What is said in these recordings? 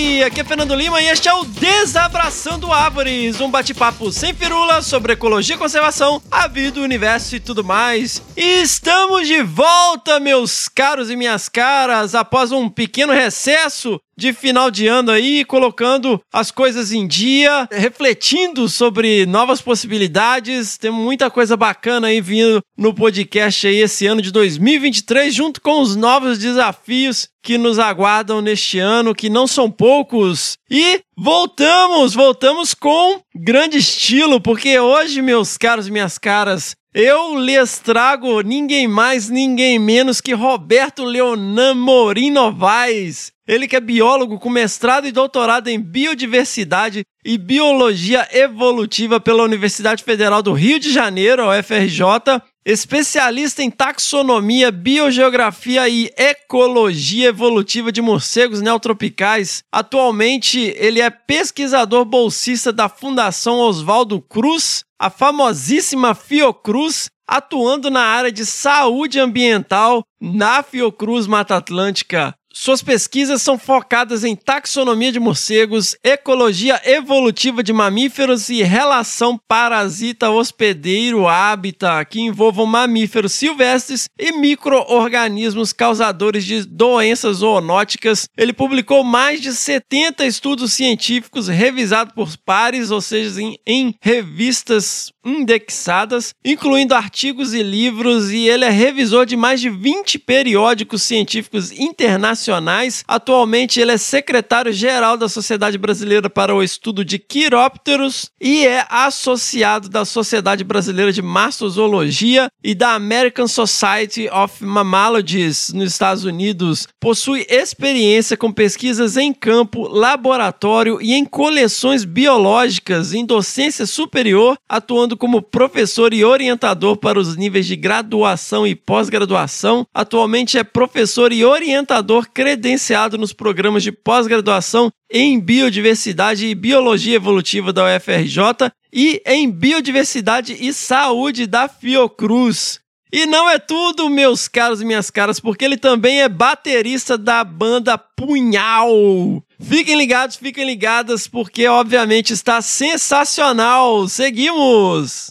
Aqui é Fernando Lima e este é o Desabraçando Árvores, um bate-papo sem firula sobre ecologia e conservação, a vida, o universo e tudo mais. E estamos de volta, meus caros e minhas caras, após um pequeno recesso de final de ano aí, colocando as coisas em dia, refletindo sobre novas possibilidades. Tem muita coisa bacana aí vindo no podcast aí esse ano de 2023, junto com os novos desafios que nos aguardam neste ano, que não são poucos. E voltamos, voltamos com grande estilo, porque hoje, meus caros e minhas caras, eu lhes trago ninguém mais, ninguém menos que Roberto Leonan Morim Novaes. Ele que é biólogo com mestrado e doutorado em biodiversidade e biologia evolutiva pela Universidade Federal do Rio de Janeiro, a UFRJ, especialista em taxonomia, biogeografia e ecologia evolutiva de morcegos neotropicais. Atualmente, ele é pesquisador bolsista da Fundação Oswaldo Cruz, a famosíssima Fiocruz, atuando na área de saúde ambiental na Fiocruz Mata Atlântica. Suas pesquisas são focadas em taxonomia de morcegos, ecologia evolutiva de mamíferos e relação parasita-hospedeiro-hábitat, que envolvam mamíferos silvestres e micro-organismos causadores de doenças zoonóticas. Ele publicou mais de 70 estudos científicos revisados por pares, ou seja, em, em revistas indexadas, incluindo artigos e livros, e ele é revisor de mais de 20 periódicos científicos internacionais. Atualmente, ele é secretário-geral da Sociedade Brasileira para o Estudo de Quirópteros e é associado da Sociedade Brasileira de Mastozoologia e da American Society of Mammalogists nos Estados Unidos. Possui experiência com pesquisas em campo, laboratório e em coleções biológicas em docência superior, atuando como professor e orientador para os níveis de graduação e pós-graduação. Atualmente é professor e orientador credenciado nos programas de pós-graduação em Biodiversidade e Biologia Evolutiva da UFRJ e em Biodiversidade e Saúde da Fiocruz. E não é tudo, meus caros e minhas caras, porque ele também é baterista da banda Punhal. Fiquem ligados, fiquem ligadas, porque obviamente está sensacional. Seguimos!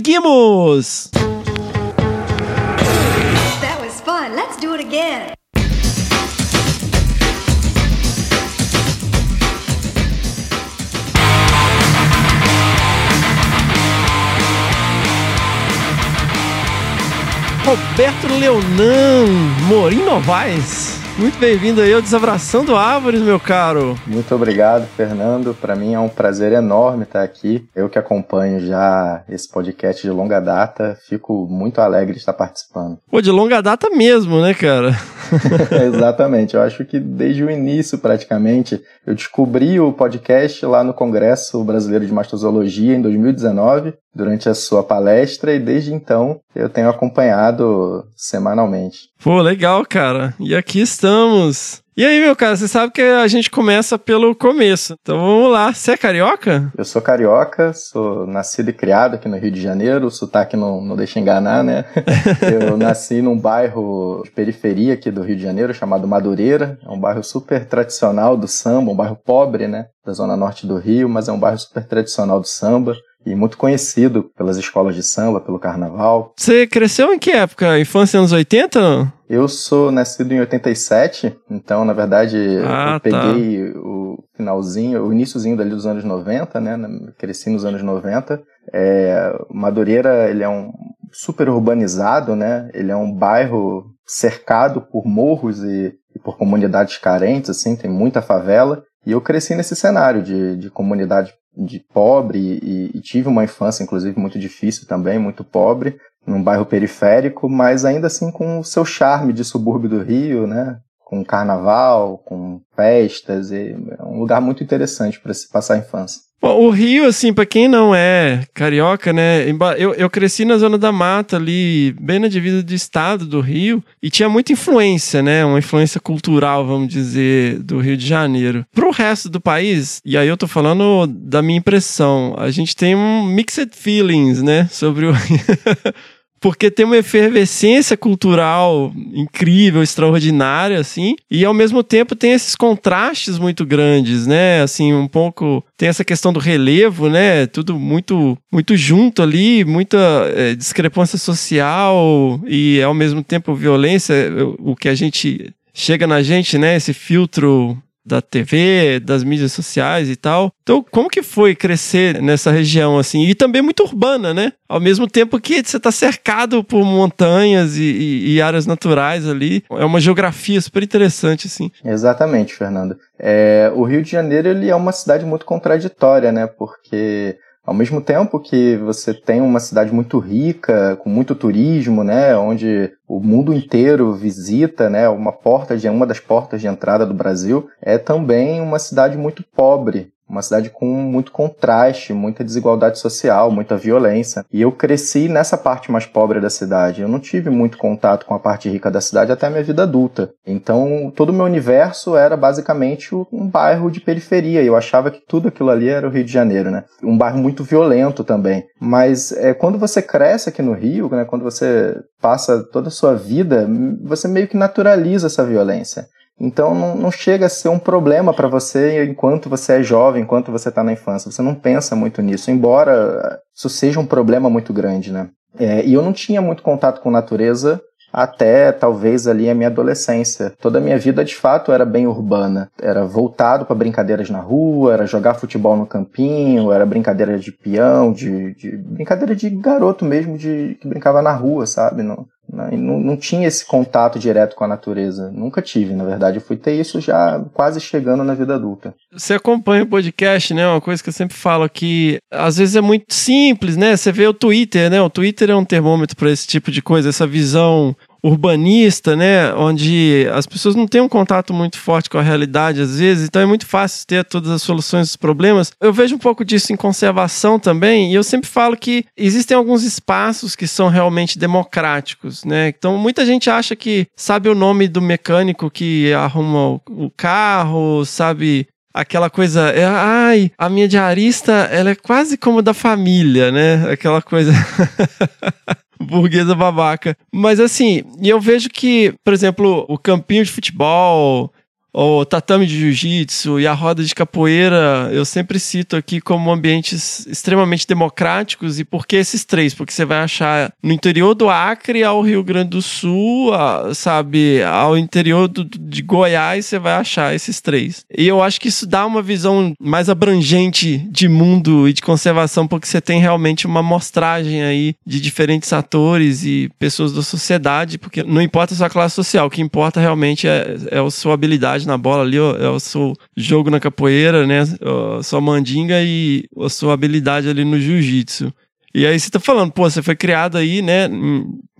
Seguimos! That was fun. Let's do it again. Roberto Leonan Morim Novaes. Muito bem-vindo aí ao Desabraçando Árvores, meu caro. Muito obrigado, Fernando. Para mim é um prazer enorme estar aqui. Eu que acompanho já esse podcast de longa data, fico muito alegre de estar participando. Pô, de longa data mesmo, né, cara? Exatamente. Eu acho que desde o início, praticamente, eu descobri o podcast lá no Congresso Brasileiro de Mastozoologia em 2019, durante a sua palestra, e desde então eu tenho acompanhado semanalmente. Pô, legal, cara. E aqui estamos. E aí, meu cara, você sabe que a gente começa pelo começo. Então vamos lá. Você é carioca? Eu sou carioca, sou nascido e criado aqui no Rio de Janeiro, o sotaque não, não deixa enganar, né? eu nasci num bairro de periferia aqui do Rio de Janeiro, chamado Madureira. É um bairro super tradicional do samba, um bairro pobre, né? Da zona norte do Rio, mas é um bairro super tradicional do samba e muito conhecido pelas escolas de samba, pelo carnaval. Você cresceu em que época? Infância anos 80? não? Eu sou nascido em 87, então, na verdade, Ah, eu peguei o finalzinho, o iníciozinho dali dos anos 90, né? Cresci nos anos 90. É, Madureira, ele é um super urbanizado, né? Ele é um bairro cercado por morros e, e por comunidades carentes, assim, tem muita favela. E eu cresci nesse cenário de, de comunidade de pobre e, e tive uma infância, inclusive, muito difícil também, muito pobre, num bairro periférico, mas ainda assim com o seu charme de subúrbio do Rio, né? Com carnaval, com festas, é um lugar muito interessante para se passar a infância. Bom, o Rio, assim, pra quem não é carioca, né? Eu, eu cresci na Zona da Mata ali, bem na divisa do estado do Rio, e tinha muita influência, né? Uma influência cultural, vamos dizer, do Rio de Janeiro. Pro resto do país, e aí eu tô falando da minha impressão, a gente tem um mixed feelings, né? Sobre o Rio. Porque tem uma efervescência cultural incrível, extraordinária, assim, e ao mesmo tempo tem esses contrastes muito grandes, né? Assim, um pouco. Tem essa questão do relevo, né? Tudo muito, muito junto ali, muita eh, discrepância social e ao mesmo tempo violência, o que a gente. Chega na gente, né? Esse filtro da TV, das mídias sociais e tal. Então, como que foi crescer nessa região assim? E também muito urbana, né? Ao mesmo tempo que você está cercado por montanhas e, e- e áreas naturais ali. É uma geografia super interessante, assim. Exatamente, Fernando. É, o Rio de Janeiro ele é uma cidade muito contraditória, né? Porque ao mesmo tempo que você tem uma cidade muito rica, com muito turismo, né? Onde o mundo inteiro visita, né? Uma porta de uma das portas de entrada do Brasil é também uma cidade muito pobre. Uma cidade com muito contraste, muita desigualdade social, muita violência. E eu cresci nessa parte mais pobre da cidade. Eu não tive muito contato com a parte rica da cidade até a minha vida adulta. Então, todo o meu universo era basicamente um bairro de periferia. Eu achava que tudo aquilo ali era o Rio de Janeiro, né? Um bairro muito violento também. Mas é, quando você cresce aqui no Rio, né? Quando você passa toda a sua vida, você meio que naturaliza essa violência. Então não, não chega a ser um problema para você enquanto você é jovem, enquanto você está na infância. Você não pensa muito nisso, embora isso seja um problema muito grande, né? É, e eu não tinha muito contato com natureza até talvez ali a minha adolescência. Toda a minha vida de fato era bem urbana. Era voltado para brincadeiras na rua, era jogar futebol no campinho, era brincadeira de peão, de, de brincadeira de garoto mesmo, de que brincava na rua, sabe? Não, não, não, não tinha esse contato direto com a natureza. Nunca tive, na verdade. Eu fui ter isso já quase chegando na vida adulta. Você acompanha o podcast, né? Uma coisa que eu sempre falo que às vezes é muito simples, né? Você vê o Twitter, né? O Twitter é um termômetro para esse tipo de coisa, essa visão urbanista, né? Onde as pessoas não têm um contato muito forte com a realidade às vezes, então é muito fácil ter todas as soluções dos problemas. Eu vejo um pouco disso em conservação também, e eu sempre falo que existem alguns espaços que são realmente democráticos, né? Então muita gente acha que sabe o nome do mecânico que arruma o carro, sabe aquela coisa, é, ai, a minha diarista, ela é quase como da família, né? Aquela coisa burguesa babaca. Mas assim, e eu vejo que, por exemplo, o campinho de futebol, o tatame de jiu-jitsu e a roda de capoeira, eu sempre cito aqui como ambientes extremamente democráticos. E por que esses três? Porque você vai achar no interior do Acre ao Rio Grande do Sul, a, sabe, ao interior do, de Goiás, você vai achar esses três. E eu acho que isso dá uma visão mais abrangente de mundo e de conservação, porque você tem realmente uma amostragem aí de diferentes atores e pessoas da sociedade, porque não importa a sua classe social, o que importa realmente é, é a sua habilidade habilidade na bola ali, é o seu jogo na capoeira, né? A sua mandinga e a sua habilidade ali no jiu-jitsu. E aí você tá falando, pô, você foi criado aí, né,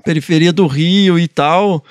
periferia do Rio e tal.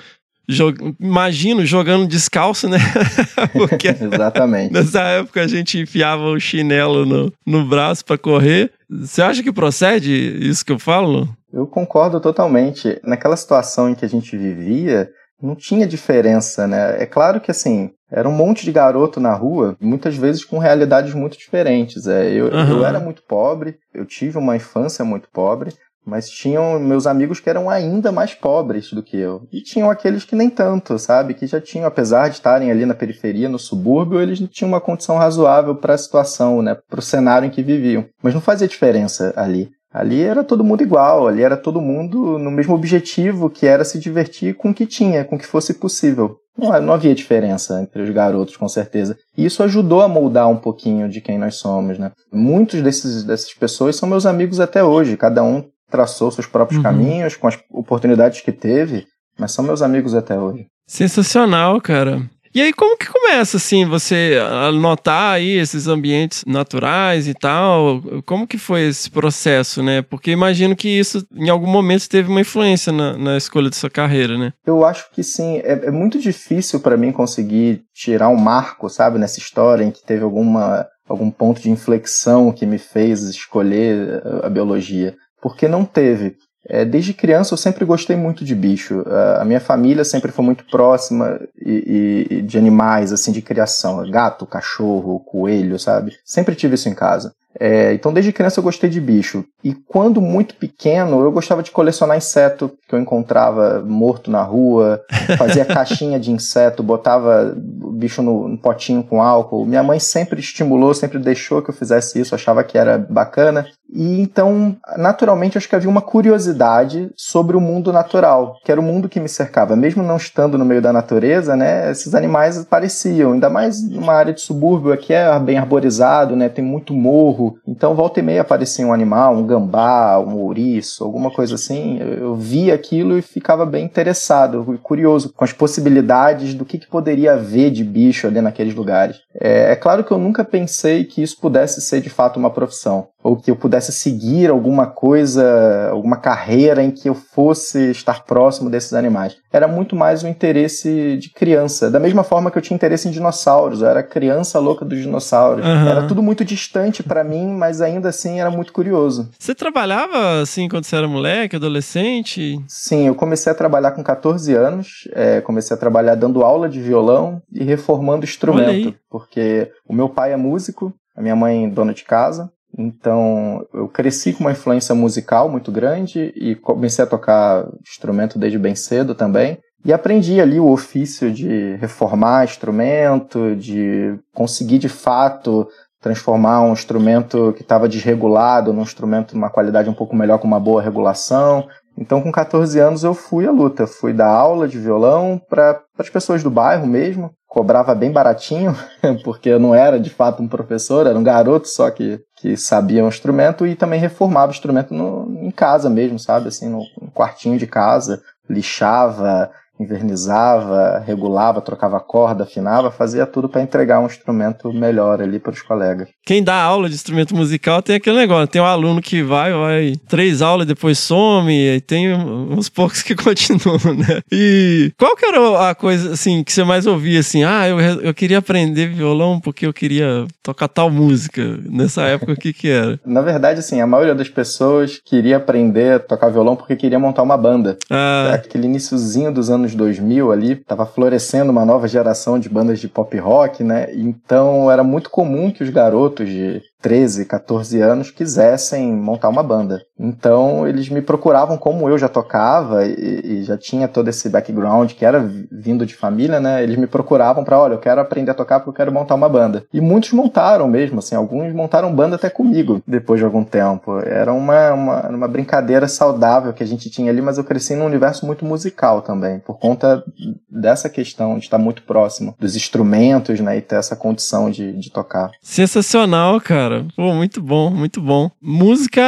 Jog... Imagino jogando descalço, né? Porque Exatamente. Nessa época a gente enfiava o chinelo no, no braço para correr. Você acha que procede isso que eu falo? Eu concordo totalmente. Naquela situação em que a gente vivia, não tinha diferença, né? É claro que assim, era um monte de garoto na rua, muitas vezes com realidades muito diferentes. É, eu, uhum. eu era muito pobre, eu tive uma infância muito pobre, mas tinham meus amigos que eram ainda mais pobres do que eu. E tinham aqueles que nem tanto, sabe? Que já tinham, apesar de estarem ali na periferia, no subúrbio, eles tinham uma condição razoável para a situação, né? Para o cenário em que viviam. Mas não fazia diferença ali. Ali era todo mundo igual, ali era todo mundo no mesmo objetivo, que era se divertir com o que tinha, com o que fosse possível. Não, não havia diferença entre os garotos, com certeza. E isso ajudou a moldar um pouquinho de quem nós somos, né? Muitos desses, dessas pessoas são meus amigos até hoje, cada um traçou seus próprios uhum. caminhos, com as oportunidades que teve, mas são meus amigos até hoje. Sensacional, cara. E aí, como que começa, assim, você a notar aí esses ambientes naturais e tal? Como que foi esse processo, né? Porque imagino que isso, em algum momento, teve uma influência na, na escolha de sua carreira, né? Eu acho que sim. É, é muito difícil para mim conseguir tirar um marco, sabe, nessa história em que teve alguma, algum ponto de inflexão que me fez escolher a biologia. Porque não teve. É, desde criança eu sempre gostei muito de bicho. A minha família sempre foi muito próxima e, e, de animais, assim, de criação. Gato, cachorro, coelho, sabe? Sempre tive isso em casa. É, então, desde criança eu gostei de bicho. E quando muito pequeno, eu gostava de colecionar inseto que eu encontrava morto na rua, fazia caixinha de inseto, botava o bicho no, no, potinho com álcool. Minha mãe sempre estimulou, sempre deixou que eu fizesse isso, achava que era bacana. E então, naturalmente, acho que havia uma curiosidade sobre o mundo natural, que era o mundo que me cercava. Mesmo não estando no meio da natureza, né, esses animais apareciam, ainda mais numa área de subúrbio aqui é bem arborizado, né, tem muito morro. Então, volta e meia aparecia um animal, um gambá, um ouriço, alguma coisa assim. Eu via aquilo e ficava bem interessado, curioso com as possibilidades do que, que poderia haver de bicho ali naqueles lugares. É, é claro que eu nunca pensei que isso pudesse ser de fato uma profissão ou que eu pudesse seguir alguma coisa, alguma carreira em que eu fosse estar próximo desses animais. Era muito mais um interesse de criança, da mesma forma que eu tinha interesse em dinossauros, eu era criança louca dos dinossauros. Uhum. Era tudo muito distante para mim, mas ainda assim era muito curioso. Você trabalhava assim quando você era moleque, adolescente? Sim, eu comecei a trabalhar com 14 anos, é, comecei a trabalhar dando aula de violão e reformando instrumento, porque o meu pai é músico, a minha mãe dona de casa, então, eu cresci com uma influência musical muito grande e comecei a tocar instrumento desde bem cedo também. E aprendi ali o ofício de reformar instrumento, de conseguir de fato transformar um instrumento que estava desregulado num instrumento de uma qualidade um pouco melhor com uma boa regulação. Então, com 14 anos, eu fui à luta. Fui dar aula de violão para as pessoas do bairro mesmo. Cobrava bem baratinho, porque eu não era de fato um professor, era um garoto só que, que sabia um instrumento e também reformava o instrumento no, em casa mesmo, sabe? Assim, no, no quartinho de casa. Lixava, invernizava, regulava, trocava corda, afinava, fazia tudo para entregar um instrumento melhor ali para os colegas. Quem dá aula de instrumento musical tem aquele negócio, tem um aluno que vai, vai três aulas depois some, e tem uns poucos que continuam, né? E qual que era a coisa, assim, que você mais ouvia, assim, ah, eu, eu queria aprender violão porque eu queria tocar tal música. Nessa época, o que que era? Na verdade, assim, a maioria das pessoas queria aprender a tocar violão porque queria montar uma banda. Ah, Aquele iniciozinho dos anos 2000 ali, tava florescendo uma nova geração de bandas de pop rock, né? Então era muito comum que os garotos de 13, 14 anos quisessem montar uma banda. Então eles me procuravam como eu já tocava e, e já tinha todo esse background que era vi- vindo de família, né? Eles me procuravam para, olha, eu quero aprender a tocar porque eu quero montar uma banda. E muitos montaram mesmo, assim, alguns montaram banda até comigo depois de algum tempo. Era uma, uma, uma brincadeira saudável que a gente tinha ali, mas eu cresci num universo muito musical também, por conta dessa questão de estar muito próximo dos instrumentos, né? E ter essa condição de, de tocar. sensacional, cara. Pô, muito bom, muito bom. Música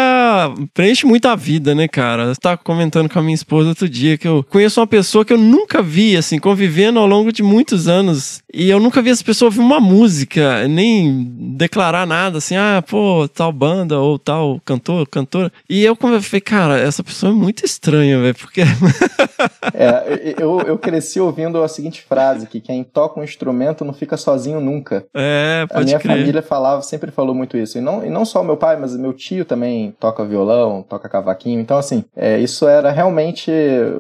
preenche muito a vida, né, cara? Eu tava comentando com a minha esposa outro dia que eu conheço uma pessoa que eu nunca vi, assim, convivendo ao longo de muitos anos. E eu nunca vi essa pessoa ouvir uma música, nem declarar nada, assim, ah, pô, tal banda ou tal cantor, cantora. E eu falei, cara, essa pessoa é muito estranha, velho, porque. É, eu, eu cresci ouvindo a seguinte frase, que quem toca um instrumento não fica sozinho nunca. é, A pode minha crer. família falava, sempre falou muito isso. E não, e não só meu pai, mas meu tio também toca violão, toca cavaquinho. Então, assim, é, isso era realmente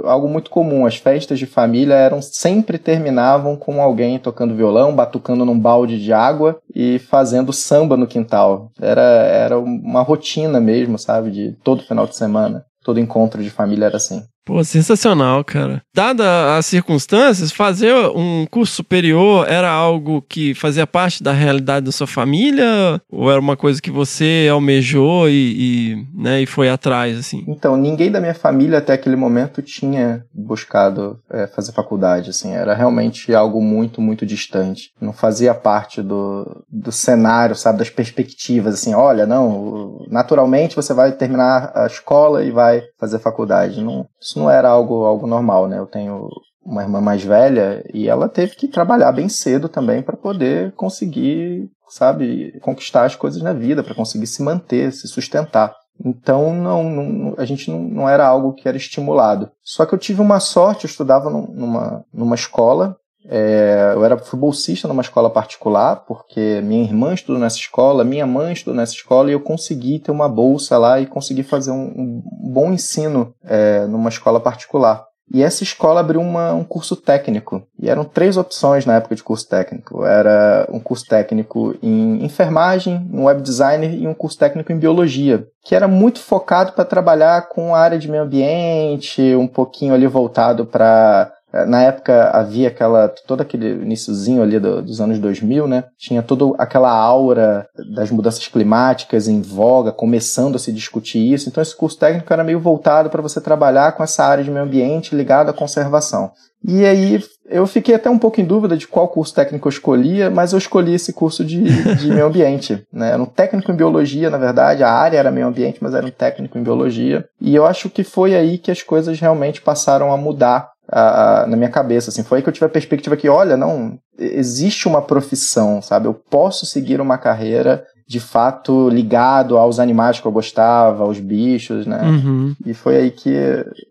algo muito comum. As festas de família eram sempre terminavam com alguém tocando violão, batucando num balde de água e fazendo samba no quintal. Era, era uma rotina mesmo, sabe? De todo final de semana. Todo encontro de família era assim. Pô, sensacional, cara. Dada as circunstâncias, fazer um curso superior era algo que fazia parte da realidade da sua família? Ou era uma coisa que você almejou e, e, né, e foi atrás, assim? Então, ninguém da minha família até aquele momento tinha buscado é, fazer faculdade, assim, era realmente algo muito, muito distante. Não fazia parte do, do cenário, sabe, das perspectivas, assim, olha, não, naturalmente você vai terminar a escola e vai fazer faculdade. Não, isso não era algo, algo normal, né? Eu tenho uma irmã mais velha e ela teve que trabalhar bem cedo também para poder conseguir, sabe, conquistar as coisas na vida, para conseguir se manter, se sustentar. Então não, não- a gente não, não era algo que era estimulado. Só que eu tive uma sorte, eu estudava num- numa, numa escola. É, eu era fui bolsista numa escola particular, porque minha irmã estudou nessa escola, minha mãe estudou nessa escola, e eu consegui ter uma bolsa lá e consegui fazer um, um bom ensino é, numa escola particular. E essa escola abriu uma- um curso técnico. E eram três opções na época de curso técnico. Era um curso técnico em enfermagem, um web designer e um curso técnico em biologia. Que era muito focado para trabalhar com a área de meio ambiente, um pouquinho ali voltado para na época havia aquela todo aquele iniciozinho ali do- dos anos 2000, né? Tinha toda aquela aura das mudanças climáticas em voga, começando a se discutir isso. Então esse curso técnico era meio voltado para você trabalhar com essa área de meio ambiente ligada à conservação. E aí eu fiquei até um pouco em dúvida de qual curso técnico eu escolhia, mas eu escolhi esse curso de, de meio ambiente. Né? Era um técnico em biologia, na verdade, a área era meio ambiente, mas era um técnico em biologia. E eu acho que foi aí que as coisas realmente passaram a mudar a- a- na minha cabeça. Assim. Foi aí que eu tive a perspectiva que, olha, não, existe uma profissão, sabe? Eu posso seguir uma carreira de fato ligado aos animais que eu gostava, aos bichos, né? Uhum. E foi aí que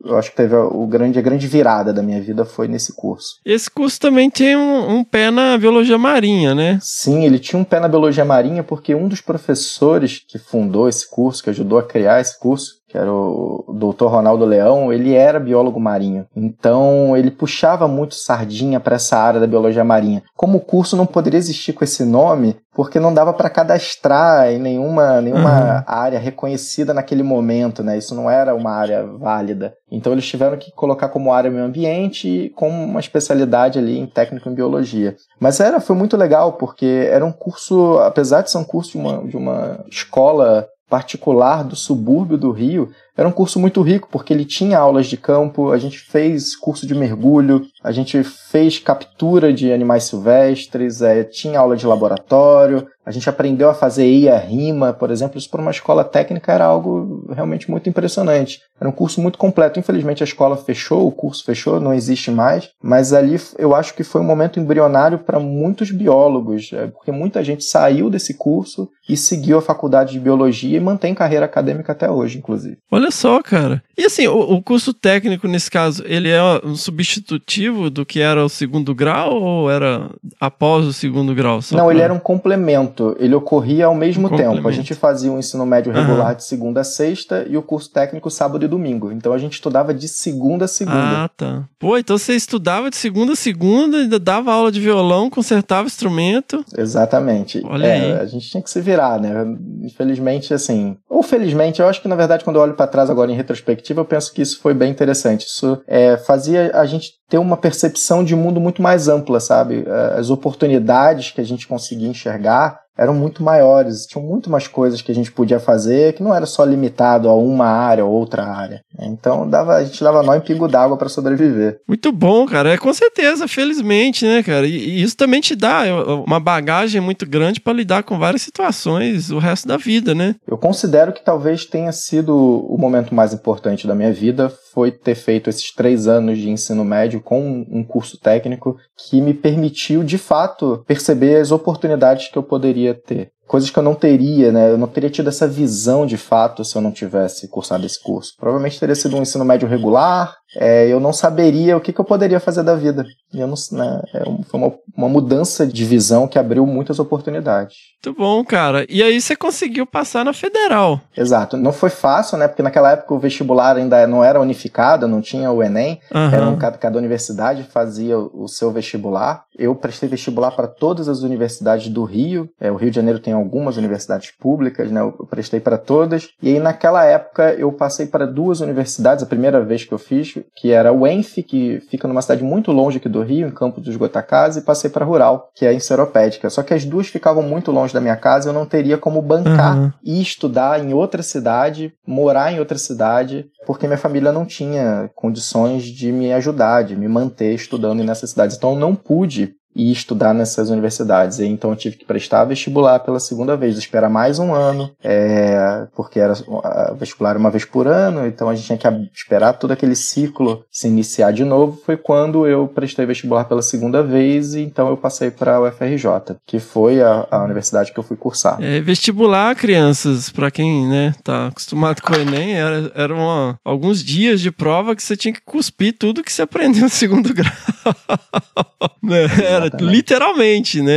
eu acho que teve o grande, a grande virada da minha vida foi nesse curso. Esse curso também tem um, um pé na biologia marinha, né? Sim, ele tinha um pé na biologia marinha porque um dos professores que fundou esse curso, que ajudou a criar esse curso, que era o Dr. Ronaldo Leão, ele era biólogo marinho. Então, ele puxava muito sardinha para essa área da biologia marinha. Como o curso não poderia existir com esse nome, porque não dava para cadastrar em nenhuma, nenhuma área reconhecida naquele momento, né? Isso não era uma área válida. Então, eles tiveram que colocar como área meio ambiente e com uma especialidade ali em técnico em biologia. Mas era, foi muito legal, porque era um curso, apesar de ser um curso de uma, de uma escola particular do subúrbio do Rio, Era um curso muito rico, porque ele tinha aulas de campo, a gente fez curso de mergulho, a gente fez captura de animais silvestres, é, tinha aula de laboratório, a gente aprendeu a fazer EIA rima, por exemplo, isso para uma escola técnica era algo realmente muito impressionante. Era um curso muito completo. Infelizmente a escola fechou, o curso fechou, não existe mais, mas ali eu acho que foi um momento embrionário para muitos biólogos, é, porque muita gente saiu desse curso e seguiu a faculdade de biologia e mantém carreira acadêmica até hoje, inclusive. Olha só, cara. E assim, o, o curso técnico, nesse caso, ele é um substitutivo do que era o segundo grau ou era após o segundo grau? Não, pra... ele era um complemento ele ocorria ao mesmo um tempo. A gente fazia o um ensino médio regular uhum. de segunda a sexta e o curso técnico sábado e domingo. Então a gente estudava de segunda a segunda. Ah, tá. Pô, então você estudava de segunda a segunda, ainda dava aula de violão, consertava instrumento. Exatamente. Olha é, aí. A gente tinha que se virar, né? Infelizmente, assim. Ou felizmente, eu acho que na verdade, quando eu olho para trás agora em retrospectiva, eu penso que isso foi bem interessante. Isso é, fazia a gente ter uma percepção de mundo muito mais ampla, sabe? É, as oportunidades que a gente conseguia enxergar eram muito maiores, tinham muito mais coisas que a gente podia fazer que não era só limitado a uma área ou outra área. Então dava, a gente dava nó em pingo d'água para sobreviver. Muito bom, cara. É com certeza, felizmente, né, cara? E, e isso também te dá é, uma bagagem muito grande para lidar com várias situações o resto da vida, né? Eu considero que talvez tenha sido o momento mais importante da minha vida foi ter feito esses três anos de ensino médio com um curso técnico que me permitiu, de fato, perceber as oportunidades que eu poderia poderia ter. Coisas que eu não teria, né? Eu não teria tido essa visão de fato se eu não tivesse cursado esse curso. Provavelmente teria sido um ensino médio regular, é, eu não saberia o que, que, eu poderia fazer da vida. E eu não, né, é, foi uma, uma, mudança de visão que abriu muitas oportunidades. Muito bom, cara. E aí você conseguiu passar na federal. Exato. Não foi fácil, né? Porque naquela época o vestibular ainda não era unificado, não tinha o Enem. Uhum. Era um, cada, cada universidade fazia o seu vestibular. Eu prestei vestibular para todas as universidades do Rio. É, o Rio de Janeiro tem algumas universidades públicas, né? Eu prestei para todas. E aí naquela época eu passei para duas universidades, a primeira vez que eu fiz, que era o ENF, que fica numa cidade muito longe aqui do Rio, em Campos dos Goitacazes, e passei para Rural, que é em Seropédica. Só que as duas ficavam muito longe da minha casa, eu não teria como bancar uhum. e estudar em outra cidade, morar em outra cidade, porque minha família não tinha condições de me ajudar, de me manter estudando nessas cidades. Então eu não pude e estudar nessas universidades. Então eu tive que prestar vestibular pela segunda vez, esperar mais um ano, é, porque era vestibular uma vez por ano, então a gente tinha que esperar todo aquele ciclo se iniciar de novo. Foi quando eu prestei vestibular pela segunda vez e então eu passei para a UFRJ, que foi a, a, universidade que eu fui cursar. É, vestibular, crianças, para quem né, tá acostumado com o Enem, era, era uma, alguns dias de prova que você tinha que cuspir tudo que você aprendeu no segundo grau. né? Era literalmente, né?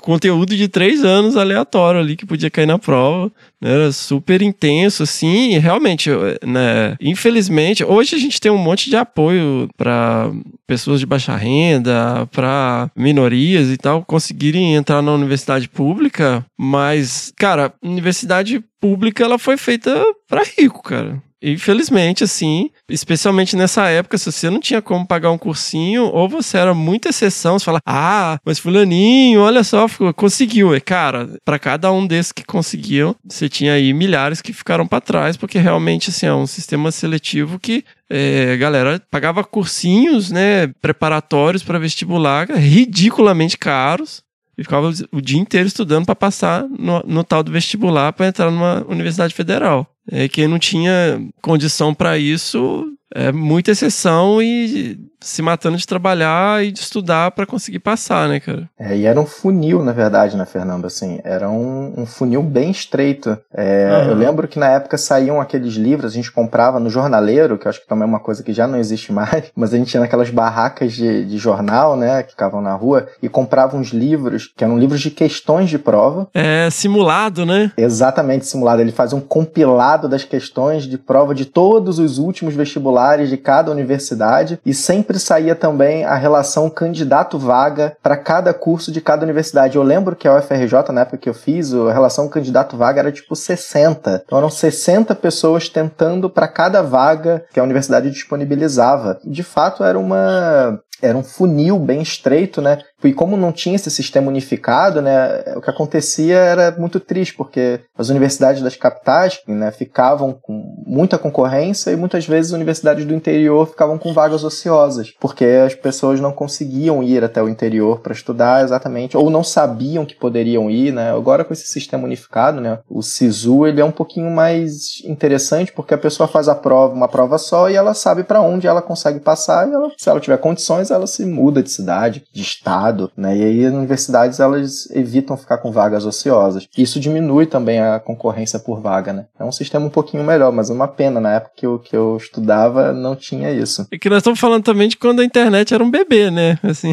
Conteúdo de três anos aleatório ali que podia cair na prova. Né? Era super intenso, assim, e realmente, né? Infelizmente, hoje a gente tem um monte de apoio para pessoas de baixa renda, para minorias e tal, conseguirem entrar na universidade pública, mas, cara, universidade pública ela foi feita para rico, cara. Infelizmente, assim, especialmente nessa época, se você não tinha como pagar um cursinho, ou você era muita exceção, você fala, ah, mas fulaninho, olha só, conseguiu. E, cara, para cada um desses que conseguiam, você tinha aí milhares que ficaram para trás, porque realmente, assim, é um sistema seletivo que é, galera pagava cursinhos, né, preparatórios para vestibular, ridiculamente caros, e ficava o dia inteiro estudando para passar no, no, tal do vestibular para entrar numa universidade federal. É, quem não tinha condição para isso é muita exceção e se matando de trabalhar e de estudar para conseguir passar, né, cara? É, e era um funil, na verdade, né, Fernando? Assim, era um, um funil bem estreito. É, uhum. Eu lembro que na época saíam aqueles livros, a gente comprava no jornaleiro, que eu acho que também é uma coisa que já não existe mais, mas a gente ia naquelas barracas de, de jornal, né, que ficavam na rua, e comprava uns livros, que eram livros de questões de prova. É, simulado, né? Exatamente, simulado. Ele fazia um compilado das questões de prova de todos os últimos vestibulares de cada universidade, e sempre sempre saía também a relação candidato-vaga para cada curso de cada universidade. Eu lembro que a UFRJ, na época que eu fiz, a relação candidato-vaga era tipo 60. Então eram 60 pessoas tentando para cada vaga que a universidade disponibilizava. De fato, era uma era um funil bem estreito, né? E como não tinha esse sistema unificado, né, o que acontecia era muito triste, porque as universidades das capitais né, ficavam com muita concorrência e muitas vezes as universidades do interior ficavam com vagas ociosas, porque as pessoas não conseguiam ir até o interior para estudar exatamente, ou não sabiam que poderiam ir, né? Agora com esse sistema unificado, né, o SISU ele é um pouquinho mais interessante porque a pessoa faz a prova, uma prova só e ela sabe para onde ela consegue passar e ela, se ela tiver condições, ela se muda de cidade, de estado, né? E aí as universidades elas evitam ficar com vagas ociosas. Isso diminui também a concorrência por vaga, né? É um sistema um pouquinho melhor, mas é uma pena na época que eu, que eu estudava não tinha isso. É que nós estamos falando também de quando a internet era um bebê, né? Assim.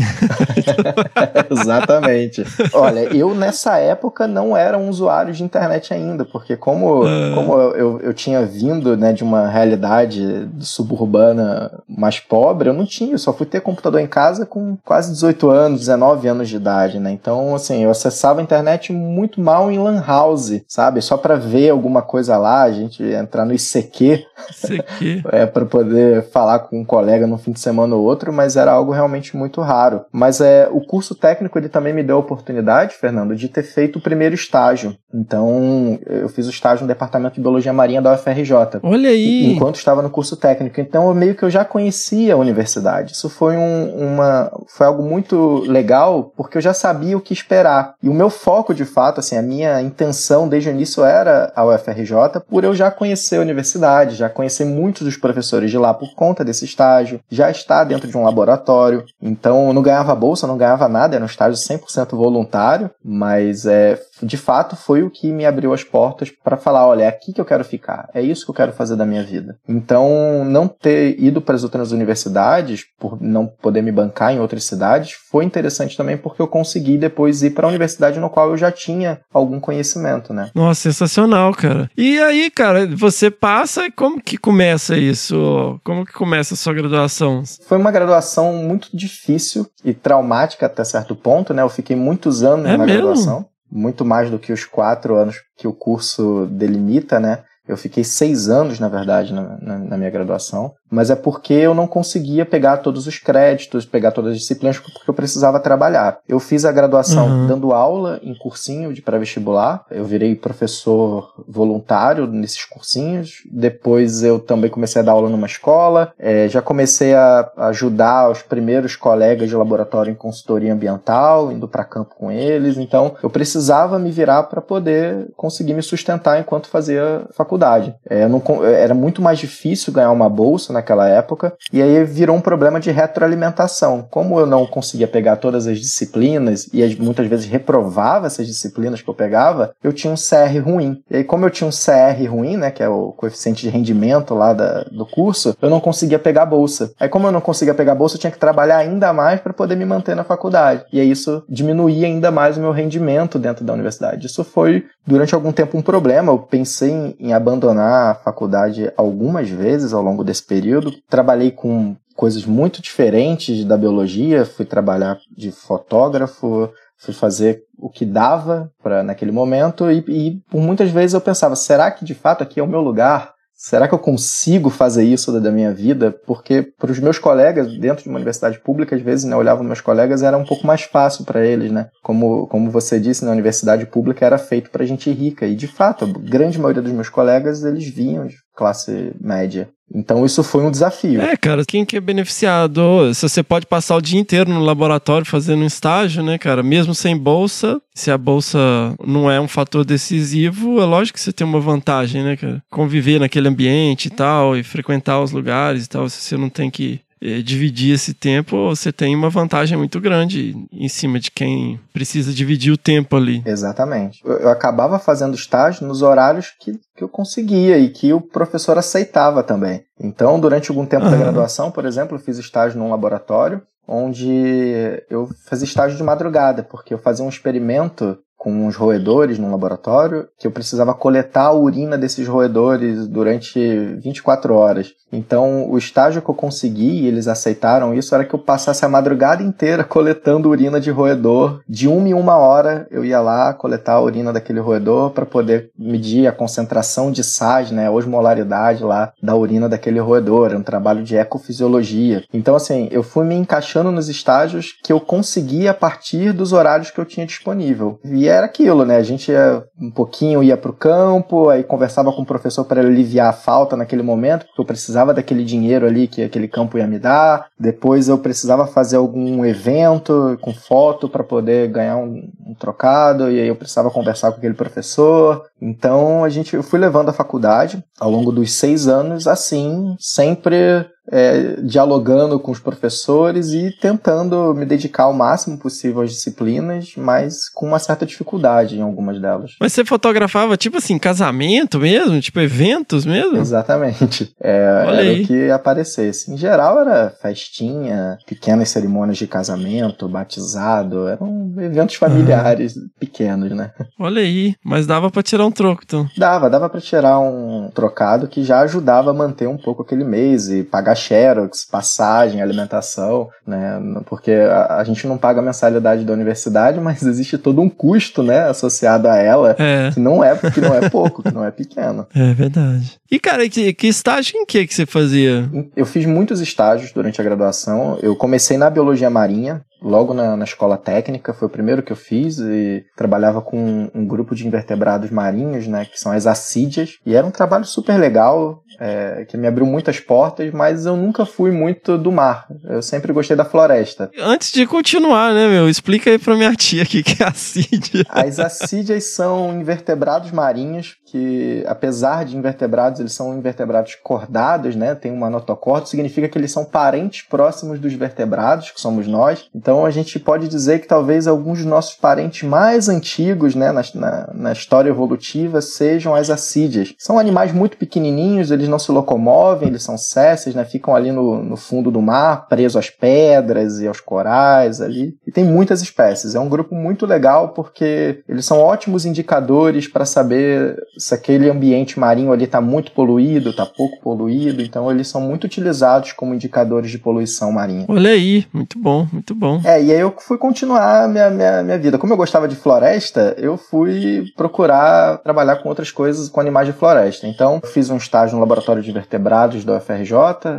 Exatamente. Olha, eu nessa época não era um usuário de internet ainda, porque como, uh... como eu, eu, eu, tinha vindo né, de uma realidade suburbana mais pobre, eu não tinha, eu só fui ter computador em casa com quase 18 anos, 19 anos de idade, né? Então, assim, eu acessava a internet muito mal em Lan House, sabe? Só para ver alguma coisa lá, a gente entrar no ICQ, ICQ. é, para poder falar com um colega no fim de semana ou outro, mas era algo realmente muito raro. Mas é, o curso técnico ele também me deu a oportunidade, Fernando, de ter feito o primeiro estágio. Então, eu fiz o estágio no Departamento de Biologia Marinha da UFRJ. Olha aí! Enquanto estava no curso técnico. Então, eu meio que eu já conhecia a universidade. Isso foi, um, uma, foi algo muito legal, porque eu já sabia o que esperar. E o meu foco, de fato, assim, a minha intenção desde o início era a UFRJ, por eu já conhecer a universidade, já conhecer muitos dos professores de lá por conta desse estágio, já estar dentro de um laboratório. Então, eu não ganhava bolsa, não ganhava nada, era um estágio 100% voluntário, mas é, de fato foi o que me abriu as portas para falar, olha, é aqui que eu quero ficar, é isso que eu quero fazer da minha vida. Então, não ter ido para as outras universidades, por não poder me bancar em outras cidades, foi interessante também porque eu consegui depois ir para a universidade no qual eu já tinha algum conhecimento, né? Nossa, sensacional, cara. E aí, cara, você passa, como que começa isso? Como que começa a sua graduação? Foi uma graduação muito difícil e traumática até certo ponto, né? Eu fiquei muitos anos é na mesmo? graduação muito mais do que os quatro anos que o curso delimita, né? Eu fiquei seis anos, na verdade, na, na, na, minha graduação, mas é porque eu não conseguia pegar todos os créditos, pegar todas as disciplinas, porque eu precisava trabalhar. Eu fiz a graduação uhum. dando aula em cursinho de pré-vestibular, eu virei professor voluntário nesses cursinhos, depois eu também comecei a dar aula numa escola, é, já comecei a ajudar os primeiros colegas de laboratório em consultoria ambiental, indo para campo com eles, então eu precisava me virar para poder conseguir me sustentar enquanto fazia faculdade faculdade. É, não, era muito mais difícil ganhar uma bolsa naquela época, e aí virou um problema de retroalimentação. Como eu não conseguia pegar todas as disciplinas, e muitas vezes reprovava essas disciplinas que eu pegava, eu tinha um CR ruim. E aí, como eu tinha um CR ruim, né, que é o coeficiente de rendimento lá da, do curso, eu não conseguia pegar bolsa. Aí, como eu não conseguia pegar bolsa, eu tinha que trabalhar ainda mais para poder me manter na faculdade. E aí, isso diminuía ainda mais o meu rendimento dentro da universidade. Isso foi, durante algum tempo, um problema. Eu pensei em, em abandonar a faculdade algumas vezes ao longo desse período. Trabalhei com coisas muito diferentes da biologia, fui trabalhar de fotógrafo, fui fazer o que dava para naquele momento e, e por muitas vezes eu pensava, será que de fato aqui é o meu lugar? Será que eu consigo fazer isso da minha vida? Porque para os meus colegas, dentro de uma universidade pública, às vezes, né, eu olhava meus colegas, era um pouco mais fácil para eles, né? Como, como você disse, na universidade pública era feito para gente rica. E, de fato, a grande maioria dos meus colegas, eles vinham de classe média. Então isso foi um desafio. É, cara, quem que é beneficiado? Se você pode passar o dia inteiro no laboratório fazendo um estágio, né, cara, mesmo sem bolsa, se a bolsa não é um fator decisivo, é lógico que você tem uma vantagem, né, cara? Conviver naquele ambiente e tal, e frequentar os lugares e tal, se você não tem que é, dividir esse tempo, você tem uma vantagem muito grande em cima de quem precisa dividir o tempo ali. Exatamente. Eu, eu acabava fazendo estágio nos horários que, que eu conseguia e que o professor aceitava também. Então, durante algum tempo uhum. da graduação, por exemplo, eu fiz estágio num laboratório onde eu fazia estágio de madrugada, porque eu fazia um experimento com uns roedores no laboratório, que eu precisava coletar a urina desses roedores durante 24 horas. Então, o estágio que eu consegui, e eles aceitaram isso, era que eu passasse a madrugada inteira coletando urina de roedor. De uma em uma hora, eu ia lá coletar a urina daquele roedor para poder medir a concentração de sais, né, a osmolaridade lá da urina daquele roedor. Era um trabalho de ecofisiologia. Então, assim, eu fui me encaixando nos estágios que eu conseguia a partir dos horários que eu tinha disponível. E era aquilo, né? A gente ia um pouquinho ia para o campo, aí conversava com o professor para aliviar a falta naquele momento, porque eu precisava daquele dinheiro ali que aquele campo ia me dar. Depois eu precisava fazer algum evento com foto para poder ganhar um, um, trocado, e aí eu precisava conversar com aquele professor. Então a gente eu fui levando a faculdade ao longo dos seis anos assim, sempre é, dialogando com os professores e tentando me dedicar ao máximo possível às disciplinas, mas com uma certa dificuldade em algumas delas. Mas você fotografava, tipo assim, casamento mesmo? Tipo, eventos mesmo? Exatamente. É, era aí. o que aparecesse. Em geral, era festinha, pequenas cerimônias de casamento, batizado, eram eventos familiares ah. pequenos, né? Olha aí, mas dava para tirar um troco, então? Dava, dava para tirar um trocado que já ajudava a manter um pouco aquele mês e pagar xerox, passagem, alimentação, né? Porque a, a, gente não paga a mensalidade da universidade, mas existe todo um custo, né, associado a ela, é. que não é, que não é pouco, que não é pequeno. É verdade. E cara, que, que estágio em que que você fazia? Eu fiz muitos estágios durante a graduação. Eu comecei na biologia marinha, logo na, na, escola técnica, foi o primeiro que eu fiz e trabalhava com um, um, grupo de invertebrados marinhos, né, que são as acídeas, e era um trabalho super legal, é, que me abriu muitas portas, mas eu nunca fui muito do mar, eu sempre gostei da floresta. Antes de continuar, né, meu, explica aí pra minha tia aqui que é acídea. As acídeas são invertebrados marinhos que, apesar de invertebrados, eles são invertebrados cordados, né, tem um manotocordo, significa que eles são parentes próximos dos vertebrados, que somos nós, então a gente pode dizer que talvez alguns dos nossos parentes mais antigos né, na, na, na história evolutiva sejam as acídeas. São animais muito pequenininhos, eles não se locomovem, eles são césseis, né, ficam ali no, no fundo do mar, presos às pedras e aos corais ali. E tem muitas espécies. É um grupo muito legal porque eles são ótimos indicadores para saber se aquele ambiente marinho ali está muito poluído, está pouco poluído. Então eles são muito utilizados como indicadores de poluição marinha. Olha aí, muito bom, muito bom. É, e aí eu fui continuar minha, minha, minha vida. Como eu gostava de floresta, eu fui procurar trabalhar com outras coisas, com animais de floresta. Então, eu fiz um estágio no Laboratório de Vertebrados da UFRJ,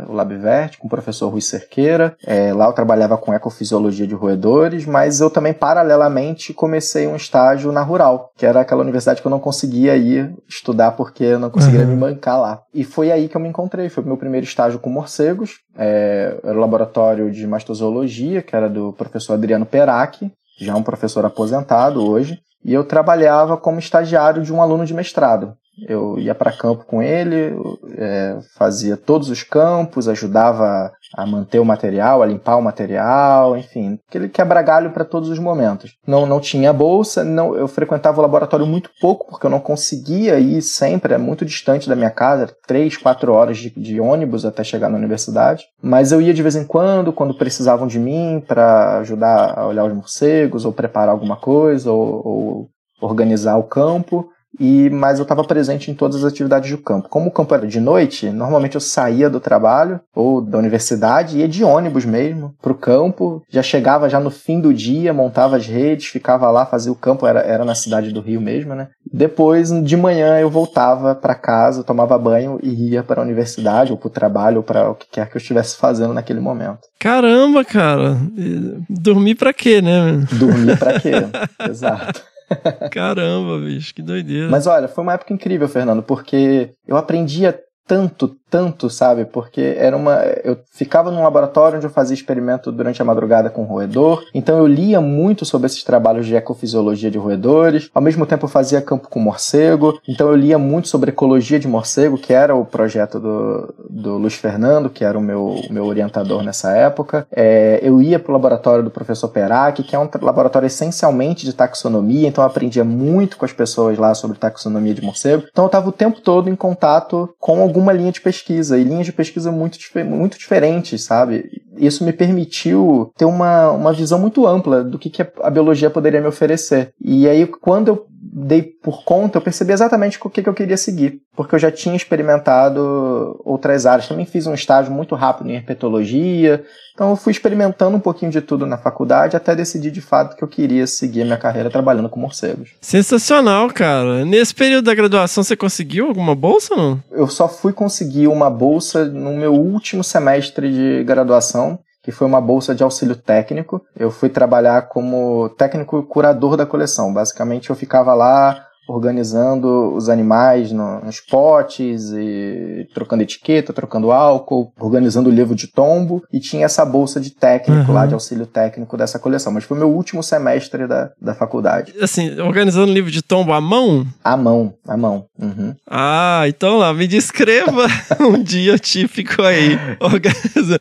o LabVert, com o professor Rui Cerqueira. É, lá eu trabalhava com ecofisiologia de roedores, mas eu também, paralelamente, comecei um estágio na Rural, que era aquela universidade que eu não conseguia ir estudar porque eu não conseguia uhum. me bancar lá. E foi aí que eu me encontrei. Foi o meu primeiro estágio com morcegos. É, era o laboratório de mastozoologia, que era do professor Adriano Perac, já um professor aposentado hoje, e eu trabalhava como estagiário de um aluno de mestrado. Eu ia para campo com ele, é, fazia todos os campos, ajudava a manter o material, a limpar o material, enfim, aquele quebra-galho para todos os momentos. Não, não tinha bolsa, não, eu frequentava o laboratório muito pouco, porque eu não conseguia ir sempre, é muito distante da minha casa, três, quatro horas de, de ônibus até chegar na universidade. Mas eu ia de vez em quando, quando precisavam de mim para ajudar a olhar os morcegos, ou preparar alguma coisa, ou, ou organizar o campo e mas eu estava presente em todas as atividades do campo. Como o campo era de noite, normalmente eu saía do trabalho ou da universidade ia de ônibus mesmo para o campo, já chegava já no fim do dia, montava as redes, ficava lá, fazia o campo, era, era na cidade do Rio mesmo, né? Depois, de manhã, eu voltava para casa, tomava banho e ia para a universidade ou para o trabalho ou para o que quer que eu estivesse fazendo naquele momento. Caramba, cara! Dormir para quê, né? Dormir para quê? Exato. Caramba, bicho, que doideira. Mas olha, foi uma época incrível, Fernando, porque eu aprendia tanto, tanto, sabe? Porque era uma. Eu ficava num laboratório onde eu fazia experimento durante a madrugada com roedor, então eu lia muito sobre esses trabalhos de ecofisiologia de roedores. Ao mesmo tempo eu fazia campo com morcego, então eu lia muito sobre ecologia de morcego, que era o projeto do, do Luiz Fernando, que era o meu, meu orientador nessa época. É, eu ia para o laboratório do professor Perac, que é um laboratório essencialmente de taxonomia, então eu aprendia muito com as pessoas lá sobre taxonomia de morcego. Então eu estava o tempo todo em contato com algum alguma linha de pesquisa pesquisa e linhas de pesquisa muito, muito diferentes, sabe? Isso me permitiu ter uma, uma visão muito ampla do que, que a biologia poderia me oferecer. E aí, quando eu dei por conta, eu percebi exatamente o que, que eu queria seguir, porque eu já tinha experimentado outras áreas. Também fiz um estágio muito rápido em herpetologia, então eu fui experimentando um pouquinho de tudo na faculdade até decidir de fato que eu queria seguir a minha carreira trabalhando com morcegos. Sensacional, cara. Nesse período da graduação você conseguiu alguma bolsa ou não? Eu só fui conseguir uma bolsa no meu último semestre de graduação que foi uma bolsa de auxílio técnico. Eu fui trabalhar como técnico curador da coleção. Basicamente, eu ficava lá organizando os animais no, nos potes e trocando etiqueta, trocando álcool, organizando o livro de tombo e tinha essa bolsa de técnico uhum. lá, de auxílio técnico dessa coleção. Mas foi meu último semestre da, da faculdade. Assim, organizando livro de tombo à mão? À mão, à mão. Uhum. Ah, então lá, me descreva um dia típico aí.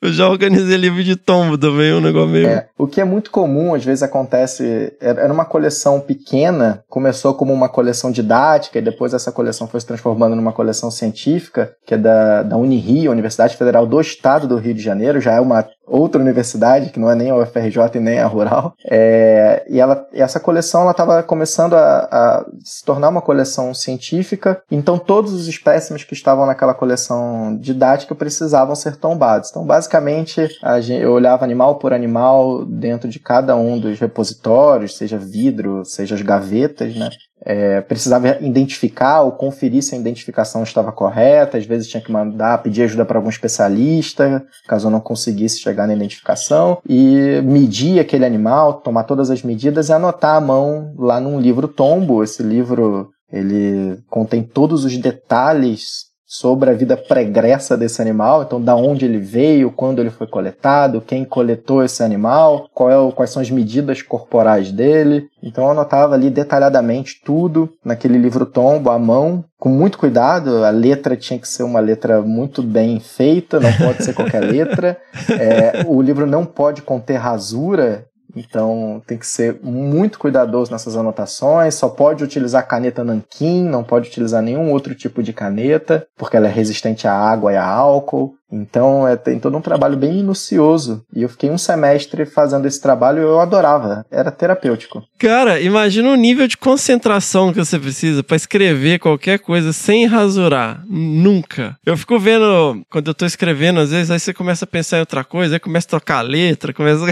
Eu já organizei livro de tombo também, um negócio meio... É, o que é muito comum, às vezes acontece, era uma coleção pequena, começou como uma coleção coleção didática e depois essa coleção foi se transformando numa coleção científica, que é da, da Unirio, Universidade Federal do Estado do Rio de Janeiro, já é uma outra universidade, que não é nem a UFRJ e nem a Rural. É, e ela, essa coleção estava começando a, a, se tornar uma coleção científica, então todos os espécimes que estavam naquela coleção didática precisavam ser tombados. Então, basicamente, gente, eu olhava animal por animal dentro de cada um dos repositórios, seja vidro, seja as gavetas, né? É, precisava identificar ou conferir se a identificação estava correta, às vezes tinha que mandar, pedir ajuda para algum especialista, caso eu não conseguisse chegar na identificação, e medir aquele animal, tomar todas as medidas e anotar à mão lá num livro tombo. Esse livro ele contém todos os detalhes sobre a vida pregressa desse animal, então da onde ele veio, quando ele foi coletado, quem coletou esse animal, é quais são as medidas corporais dele. Então eu anotava ali detalhadamente tudo naquele livro tombo à mão, com muito cuidado. A letra tinha que ser uma letra muito bem feita, não pode ser qualquer letra. É, o livro não pode conter rasura, então tem que ser muito cuidadoso nessas anotações. Só pode utilizar caneta nanquim, não pode utilizar nenhum outro tipo de caneta, porque ela é resistente à água e a álcool. Então é, tem todo um trabalho bem minucioso. E eu fiquei um semestre fazendo esse trabalho e eu adorava. Era terapêutico. Cara, imagina o nível de concentração que você precisa para escrever qualquer coisa sem rasurar. Nunca. Eu fico vendo, quando eu tô escrevendo, às vezes aí você começa a pensar em outra coisa, aí começa a tocar a letra, começa.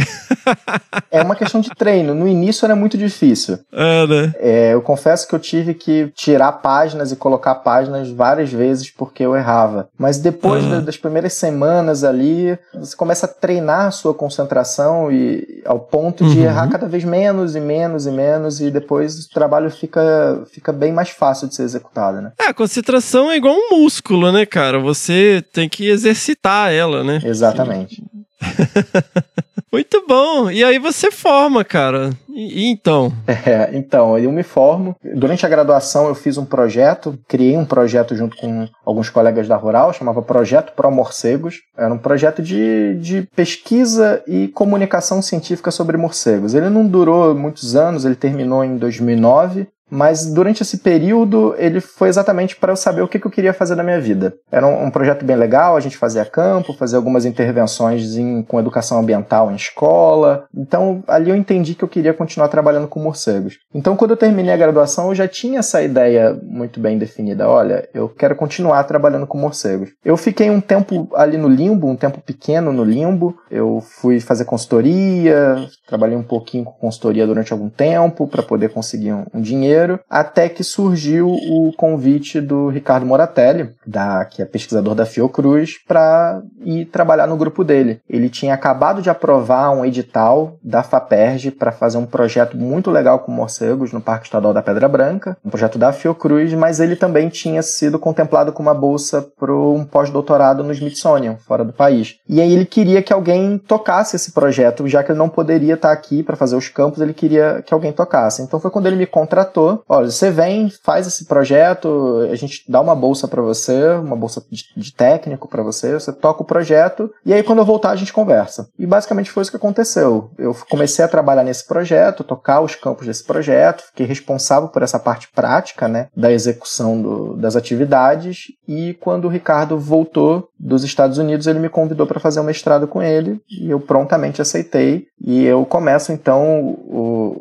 é uma questão de treino. No início era muito difícil. É, né? É, eu confesso que eu tive que tirar páginas e colocar páginas várias vezes porque eu errava. Mas depois uhum. das primeiras primeiras semanas ali, você começa a treinar a sua concentração e ao ponto de uhum. errar cada vez menos e menos e menos e depois o trabalho fica, fica bem mais fácil de ser executado, né? É, a concentração é igual um músculo, né, cara? Você tem que exercitar ela, né? Exatamente. Muito bom. E aí você forma, cara. E, e, então? É, então, eu me formo. Durante a graduação eu fiz um projeto, criei um projeto junto com alguns colegas da Rural, chamava Projeto Pro Morcegos. Era um projeto de, de pesquisa e comunicação científica sobre morcegos. Ele não durou muitos anos, ele terminou em 2009. Mas durante esse período, ele foi exatamente para eu saber o que, que eu queria fazer na minha vida. Era um, um, projeto bem legal, a gente fazia campo, fazia algumas intervenções em, com educação ambiental em escola. Então, ali eu entendi que eu queria continuar trabalhando com morcegos. Então, quando eu terminei a graduação, eu já tinha essa ideia muito bem definida. Olha, eu quero continuar trabalhando com morcegos. Eu fiquei um tempo ali no limbo, um tempo pequeno no limbo. Eu fui fazer consultoria, trabalhei um pouquinho com consultoria durante algum tempo para poder conseguir um, um dinheiro até que surgiu o convite do Ricardo Moratelli, da, que é pesquisador da Fiocruz, para ir trabalhar no grupo dele. Ele tinha acabado de aprovar um edital da FAPERJ para fazer um projeto muito legal com morcegos no Parque Estadual da Pedra Branca, um projeto da Fiocruz, mas ele também tinha sido contemplado com uma bolsa para um pós-doutorado no Smithsonian, fora do país. E aí ele queria que alguém tocasse esse projeto, já que ele não poderia estar aqui para fazer os campos, ele queria que alguém tocasse. Então foi quando ele me contratou falou: olha, você vem, faz esse projeto, a gente dá uma bolsa para você, uma bolsa de, de técnico para você, você toca o projeto, e aí quando eu voltar a gente conversa. E basicamente foi isso que aconteceu. Eu comecei a trabalhar nesse projeto, tocar os campos desse projeto, fiquei responsável por essa parte prática, né, da execução do, das atividades, e quando o Ricardo voltou dos Estados Unidos, ele me convidou para fazer um mestrado com ele, e eu prontamente aceitei, e eu começo então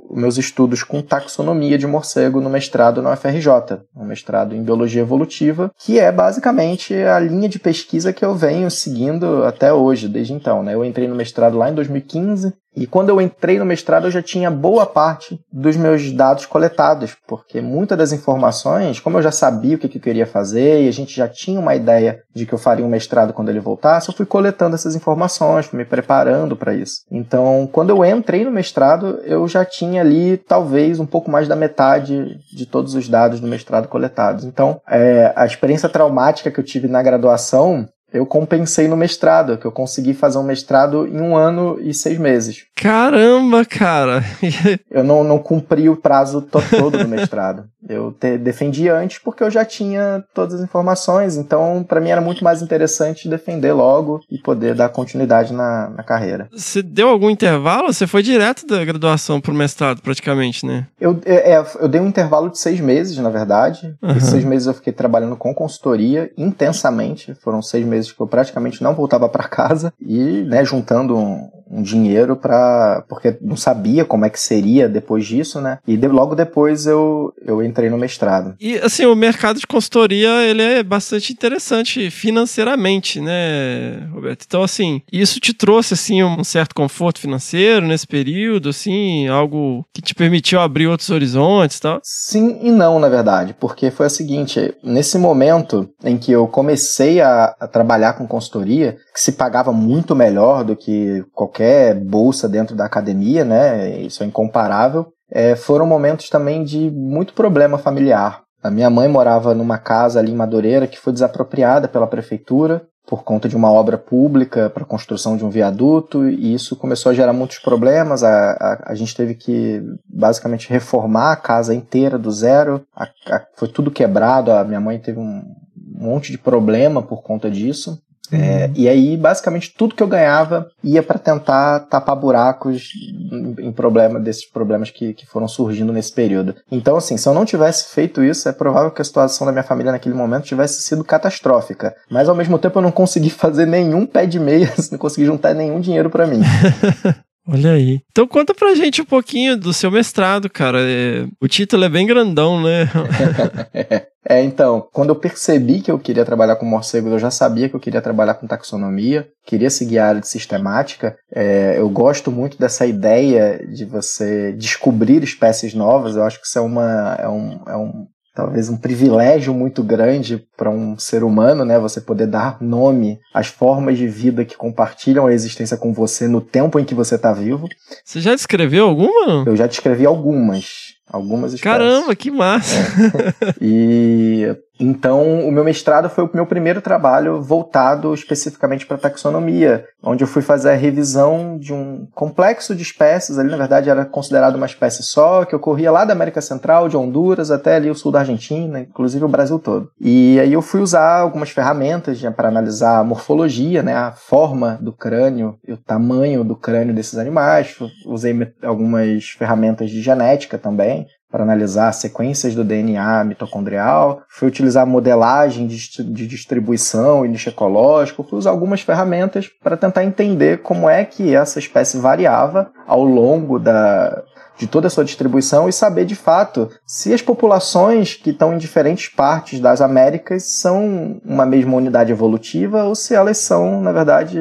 os meus estudos com taxonomia de morcego no mestrado na UFRJ, um mestrado em biologia evolutiva, que é basicamente a linha de pesquisa que eu venho seguindo até hoje, desde então. Né? Eu entrei no mestrado lá em 2015 e quando eu entrei no mestrado, eu já tinha boa parte dos meus dados coletados, porque muitas das informações, como eu já sabia o que, eu queria fazer e a gente já tinha uma ideia de que eu faria um mestrado quando ele voltasse, eu fui coletando essas informações, me preparando para isso. Então, quando eu entrei no mestrado, eu já tinha ali talvez um pouco mais da metade de todos os dados do mestrado coletados. Então, é, a experiência traumática que eu tive na graduação eu compensei no mestrado, que eu consegui fazer um mestrado em um ano e seis meses. Caramba, cara! eu não, não cumpri o prazo todo do mestrado. Eu te, defendi antes porque eu já tinha todas as informações, então para mim era muito mais interessante defender logo e poder dar continuidade na, na carreira. Você deu algum intervalo? Você foi direto da graduação para o mestrado, praticamente, né? Eu, é, é, eu dei um intervalo de seis meses, na verdade. Uhum. Esses seis meses eu fiquei trabalhando com consultoria intensamente. Foram seis meses que eu praticamente não voltava para casa e, né, juntando um, um dinheiro para porque não sabia como é que seria depois disso, né? E de, logo depois eu, eu entrei no mestrado. E assim, o mercado de consultoria, ele é bastante interessante financeiramente, né, Roberto? Então assim, isso te trouxe assim um certo conforto financeiro nesse período, assim, algo que te permitiu abrir outros horizontes, tal? Sim e não, na verdade, porque foi o seguinte, nesse momento em que eu comecei a, a trabalhar com consultoria, que se pagava muito melhor do que qualquer qualquer bolsa dentro da academia, né? Isso é incomparável. É, foram momentos também de muito problema familiar. A minha mãe morava numa casa ali em Madureira que foi desapropriada pela prefeitura por conta de uma obra pública para construção de um viaduto, e isso começou a gerar muitos problemas. A, a, a gente teve que basicamente reformar a casa inteira do zero, a, a, foi tudo quebrado. A minha mãe teve um monte de problema por conta disso. É, e aí, basicamente, tudo que eu ganhava ia para tentar tapar buracos em, problema desses problemas que, que foram surgindo nesse período. Então, assim, se eu não tivesse feito isso, é provável que a situação da minha família naquele momento tivesse sido catastrófica. Mas ao mesmo tempo eu não consegui fazer nenhum pé de meia, não consegui juntar nenhum dinheiro para mim. Olha aí. Então conta pra gente um pouquinho do seu mestrado, cara. É... O título é bem grandão, né? É, então, quando eu percebi que eu queria trabalhar com morcegos, eu já sabia que eu queria trabalhar com taxonomia, queria seguir a área de sistemática. É, eu gosto muito dessa ideia de você descobrir espécies novas. Eu acho que isso é, uma, é, um, é um, talvez um privilégio muito grande para um ser humano, né? Você poder dar nome às formas de vida que compartilham a existência com você no tempo em que você está vivo. Você já descreveu alguma? Eu já descrevi algumas. Algumas espécies. Caramba, que massa! É. E então o meu mestrado foi o meu primeiro trabalho voltado especificamente para taxonomia, onde eu fui fazer a revisão de um complexo de espécies. Ali, na verdade, era considerado uma espécie só, que ocorria lá da América Central, de Honduras até ali o sul da Argentina, inclusive o Brasil todo. E aí eu fui usar algumas ferramentas né, para analisar a morfologia, né, a forma do crânio o tamanho do crânio desses animais. Usei algumas ferramentas de genética também para analisar sequências do DNA mitocondrial, fui utilizar modelagem de, de distribuição e nicho ecológico, fui usar algumas ferramentas para tentar entender como é que essa espécie variava ao longo da, de toda a sua distribuição e saber de fato se as populações que estão em diferentes partes das Américas são uma mesma unidade evolutiva ou se elas são, na verdade,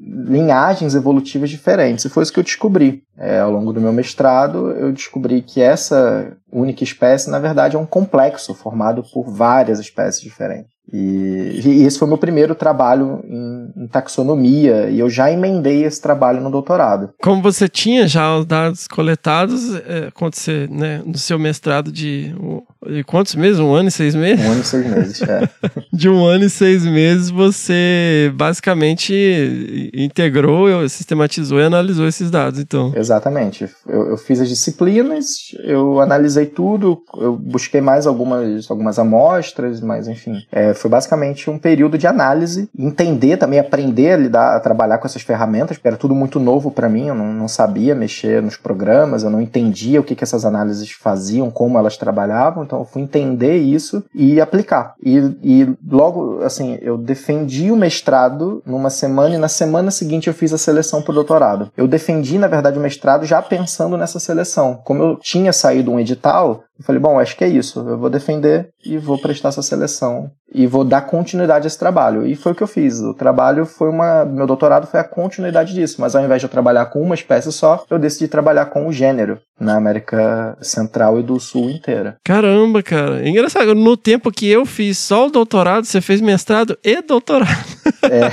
linhagens evolutivas diferentes. E foi isso que eu descobri. É, ao longo do meu mestrado, eu descobri que essa única espécie, na verdade, é um complexo formado por várias espécies diferentes. E, e esse foi meu primeiro trabalho em, em, taxonomia, e eu já emendei esse trabalho no doutorado. Como você tinha já os dados coletados, é, quando você, né, no seu mestrado de de quantos meses? Um ano e seis meses? Um ano e seis meses, é. De um ano e seis meses, você basicamente integrou, sistematizou e analisou esses dados, então. Exatamente. Eu, eu fiz as disciplinas, eu analisei tudo, eu busquei mais algumas, algumas amostras, mas enfim. É, foi basicamente um período de análise, entender também, aprender a lidar, a trabalhar com essas ferramentas, porque era tudo muito novo para mim, eu não, não sabia mexer nos programas, eu não entendia o que, que essas análises faziam, como elas trabalhavam, então fui entender isso e aplicar. E, e logo, assim, eu defendi o mestrado numa semana e na semana seguinte eu fiz a seleção para o doutorado. Eu defendi, na verdade, o mestrado já pensando nessa seleção. Como eu tinha saído um edital, eu falei, bom, acho que é isso. Eu vou defender e vou prestar essa seleção e vou dar continuidade a esse trabalho. E foi o que eu fiz. O trabalho foi uma. Meu doutorado foi a continuidade disso. Mas ao invés de eu trabalhar com uma espécie só, eu decidi trabalhar com o gênero na América Central e do Sul inteira. Caramba, cara. É engraçado. No tempo que eu fiz só o doutorado, você fez mestrado e doutorado. É.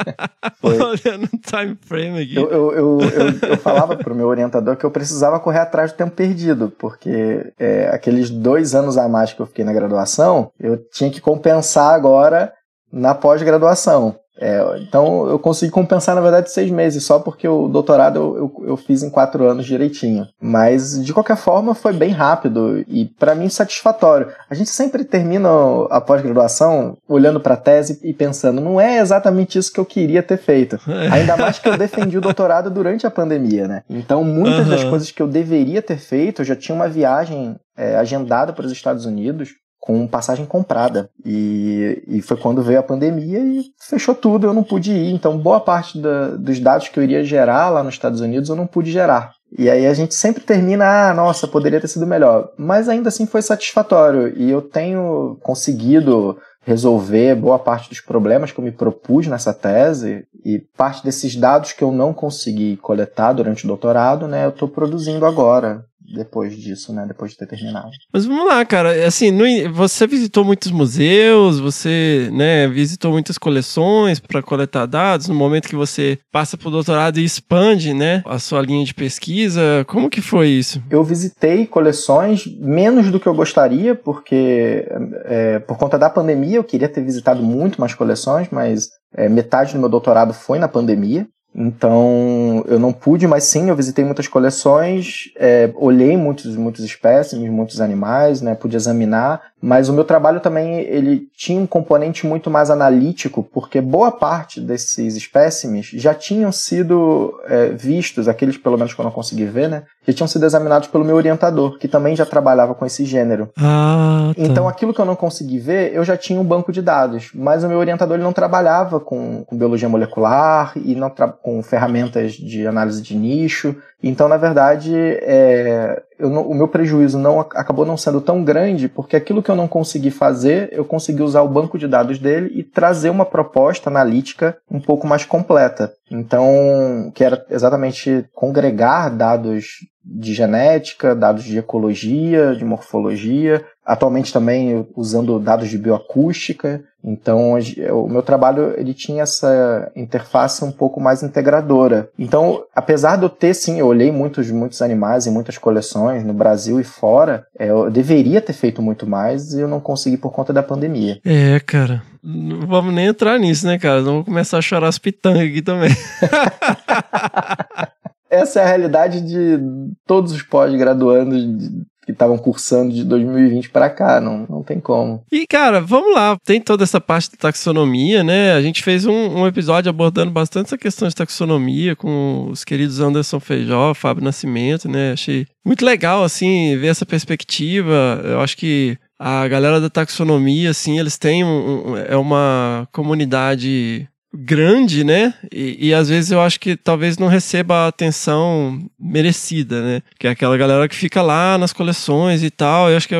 Foi. Olhando o time frame aqui. Eu, eu, eu, eu, eu falava pro meu orientador que eu precisava correr atrás do tempo perdido, porque é, aqueles dois anos a mais que eu fiquei na graduação, eu tinha que compensar agora na pós-graduação. É, então eu consegui compensar, na verdade, seis meses, só porque o doutorado eu, eu, eu fiz em quatro anos direitinho. Mas de qualquer forma foi bem rápido e para mim satisfatório. A gente sempre termina a pós-graduação olhando para a tese e pensando, não é exatamente isso que eu queria ter feito. Ainda mais que eu defendi o doutorado durante a pandemia, né? Então muitas uhum. das coisas que eu deveria ter feito, eu já tinha uma viagem é, agendada para os Estados Unidos com passagem comprada. E, e foi quando veio a pandemia e fechou tudo, eu não pude ir. Então, boa parte da, dos dados que eu iria gerar lá nos Estados Unidos eu não pude gerar. E aí a gente sempre termina, ah, nossa, poderia ter sido melhor. Mas ainda assim foi satisfatório. E eu tenho conseguido resolver boa parte dos problemas que eu me propus nessa tese e parte desses dados que eu não consegui coletar durante o doutorado, né, eu estou produzindo agora depois disso, né? Depois de ter terminado. Mas vamos lá, cara. Assim, no, você visitou muitos museus, você, né, visitou muitas coleções para coletar dados. No momento que você passa para o doutorado e expande, né, a sua linha de pesquisa, como que foi isso? Eu visitei coleções menos do que eu gostaria, porque é, por conta da pandemia eu queria ter visitado muito mais coleções, mas é, metade do meu doutorado foi na pandemia. Então, eu não pude, mas sim, eu visitei muitas coleções, é, olhei muitos, muitos espécimes, muitos animais, né, pude examinar, mas o meu trabalho também ele tinha um componente muito mais analítico, porque boa parte desses espécimes já tinham sido é, vistos, aqueles pelo menos que eu não consegui ver, né, já tinham sido examinados pelo meu orientador, que também já trabalhava com esse gênero. Ah, tá. Então, aquilo que eu não consegui ver, eu já tinha um banco de dados, mas o meu orientador ele não trabalhava com, com biologia molecular e não com ferramentas de análise de nicho. Então, na verdade, é, não, o meu prejuízo não acabou não sendo tão grande, porque aquilo que eu não consegui fazer, eu consegui usar o banco de dados dele e trazer uma proposta analítica um pouco mais completa. Então, que era exatamente congregar dados de genética, dados de ecologia, de morfologia, atualmente também usando dados de bioacústica. Então, o meu trabalho ele tinha essa interface um pouco mais integradora. Então, apesar de eu ter, sim, eu olhei muitos, muitos animais em muitas coleções no Brasil e fora, é, eu deveria ter feito muito mais e eu não consegui por conta da pandemia. É, cara. Não vamos nem entrar nisso, né, cara? Não vou começar a chorar as pitangas aqui também. Essa é a realidade de todos os pós-graduandos que estavam cursando de 2020 para cá, não, não tem como. E, cara, vamos lá, tem toda essa parte de taxonomia, né? A gente fez um, um, episódio abordando bastante essa questão de taxonomia com os queridos Anderson Feijó, Fábio Nascimento, né? Achei muito legal, assim, ver essa perspectiva. Eu acho que a galera da taxonomia, assim, eles têm um, um é uma comunidade grande, né? E, e, às vezes eu acho que talvez não receba a atenção merecida, né? Que é aquela galera que fica lá nas coleções e tal. Eu acho que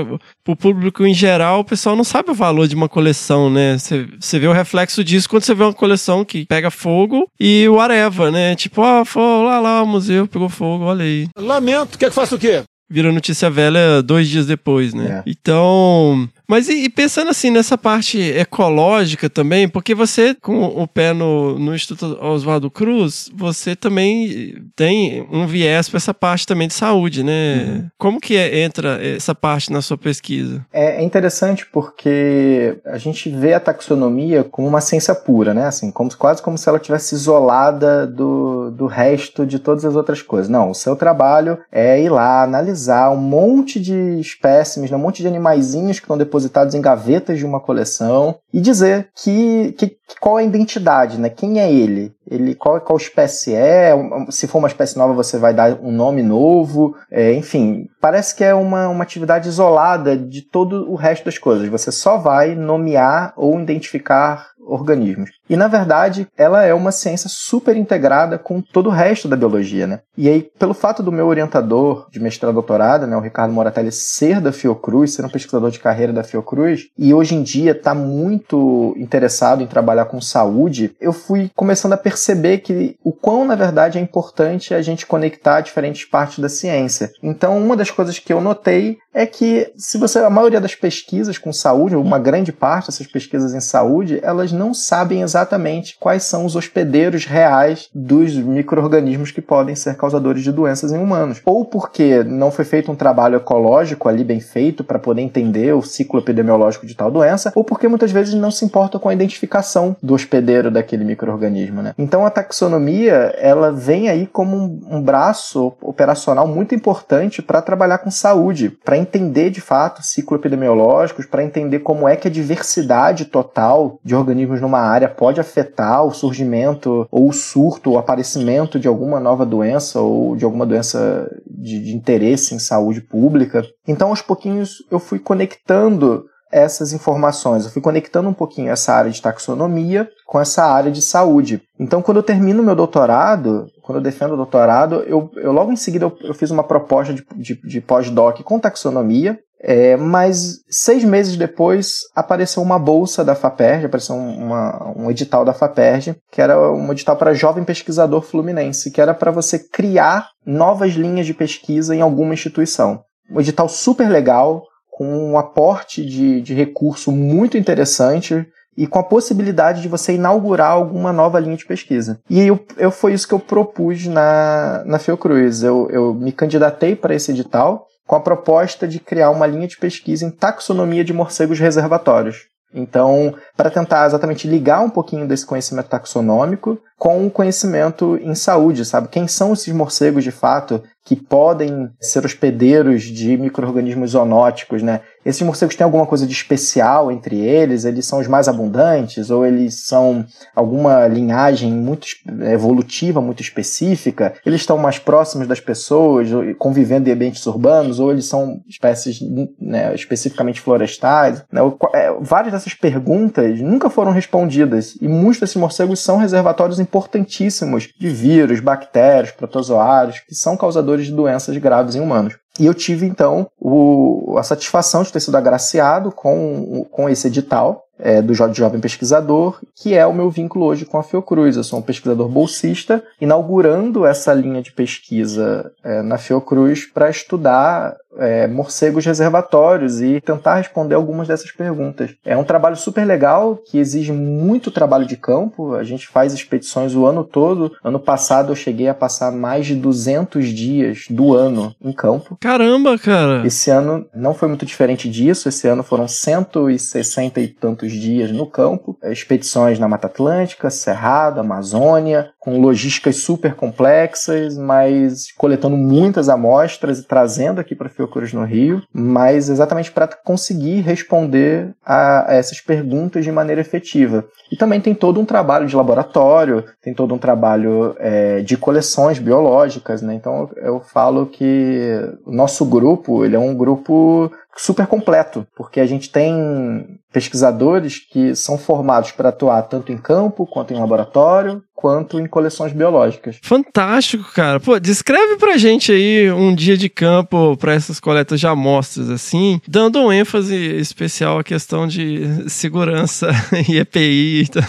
pro público em geral, o pessoal não sabe o valor de uma coleção, né? Você vê o reflexo disso quando você vê uma coleção que pega fogo e o areva, né? Tipo, ah, foi lá lá, o museu pegou fogo, olha aí. Lamento, quer que faça o quê? Vira notícia velha dois dias depois, né? É. Então, Mas e, e pensando assim nessa parte ecológica também, porque você, com o pé no, no Instituto Oswaldo Cruz, você também tem um viés para essa parte também de saúde, né? Uhum. Como que é, entra essa parte na sua pesquisa? É, é interessante porque a gente vê a taxonomia como uma ciência pura, né? Assim, como, quase como se ela tivesse isolada do, do resto de todas as outras coisas. Não, o seu trabalho é ir lá, analisar um monte de espécimes, né? um monte de animaizinhos que estão depositados em gavetas de uma coleção e dizer que, que qual é a identidade, né? Quem é ele? Ele qual, qual espécie é? Se for uma espécie nova, você vai dar um nome novo. É, enfim, parece que é uma, uma atividade isolada de todo o resto das coisas. Você só vai nomear ou identificar organismos. E na verdade, ela é uma ciência super integrada com todo o resto da biologia, né? E aí, pelo fato do meu orientador de mestrado doutorado, né, o Ricardo Moratelli, ser da Fiocruz, ser um pesquisador de carreira da Fiocruz, e hoje em dia está muito interessado em trabalhar com saúde, eu fui começando a perceber que o quão, na verdade, é importante a gente conectar diferentes partes da ciência. Então, uma das coisas que eu notei é que se você a maioria das pesquisas com saúde, uma grande parte dessas pesquisas em saúde, elas não sabem exatamente quais são os hospedeiros reais dos micro-organismos que podem ser causadores de doenças em humanos. Ou porque não foi feito um trabalho ecológico ali bem feito para poder entender o ciclo epidemiológico de tal doença, ou porque muitas vezes não se importa com a identificação do hospedeiro daquele micro-organismo. Né? Então a taxonomia ela vem aí como um, um braço operacional muito importante para trabalhar com saúde, para entender de fato ciclo epidemiológicos, para entender como é que a diversidade total de organismos numa área pode afetar o surgimento ou o surto, o aparecimento de alguma nova doença ou de alguma doença de, de interesse em saúde pública. Então, aos pouquinhos, eu fui conectando essas informações. Eu fui conectando um pouquinho essa área de taxonomia com essa área de saúde. Então, quando eu termino meu doutorado, quando eu defendo o doutorado, eu, eu logo em seguida eu, eu fiz uma proposta de, de, de pós-doc com taxonomia, é, mas seis meses depois apareceu uma bolsa da FAPERJ, apareceu uma, um edital da FAPERJ, que era um edital para jovem pesquisador fluminense, que era para você criar novas linhas de pesquisa em alguma instituição. Um edital super legal, com um aporte de, de recurso muito interessante e com a possibilidade de você inaugurar alguma nova linha de pesquisa. E eu, eu foi isso que eu propus na, na Fiocruz. Eu, eu me candidatei para esse edital com a proposta de criar uma linha de pesquisa em taxonomia de morcegos reservatórios. Então, para tentar exatamente ligar um pouquinho desse conhecimento taxonômico com o conhecimento em saúde, sabe? Quem são esses morcegos de fato que podem ser hospedeiros de micro-organismos zoonóticos, né? Esses morcegos têm alguma coisa de especial entre eles? Eles são os mais abundantes? Ou eles são alguma linhagem muito evolutiva, muito específica? Eles estão mais próximos das pessoas, convivendo em ambientes urbanos? Ou eles são espécies né, especificamente florestais? Né? É, várias dessas perguntas nunca foram respondidas e muitos desses morcegos são reservatórios importantíssimos de vírus, bactérias, protozoários, que são causadores de doenças graves em humanos. E eu tive, então, o, a satisfação de ter sido agraciado com, com esse edital é, do Jovem Pesquisador, que é o meu vínculo hoje com a Fiocruz. Eu sou um pesquisador bolsista, inaugurando essa linha de pesquisa é, na Fiocruz para estudar é, morcegos reservatórios e tentar responder algumas dessas perguntas. É um trabalho super legal que exige muito trabalho de campo. A gente faz expedições o ano todo. Ano passado eu cheguei a passar mais de 200 dias do ano em campo. Caramba, cara! Esse ano não foi muito diferente disso. Esse ano foram 160 e tantos dias no campo. É, expedições na Mata Atlântica, Cerrado, Amazônia, com logísticas super complexas, mas coletando muitas amostras e trazendo aqui para Fiocruz no Rio, mas exatamente para conseguir responder a, a, essas perguntas de maneira efetiva. E também tem todo um trabalho de laboratório, tem todo um trabalho é, de coleções biológicas, né? Então eu, eu falo que o nosso grupo ele é um grupo super completo, porque a gente tem pesquisadores que são formados para atuar tanto em campo, quanto em laboratório, quanto em coleções biológicas. Fantástico, cara. Pô, descreve pra gente aí um dia de campo para essas coletas de amostras, assim, dando um ênfase especial à questão de segurança e EPI então,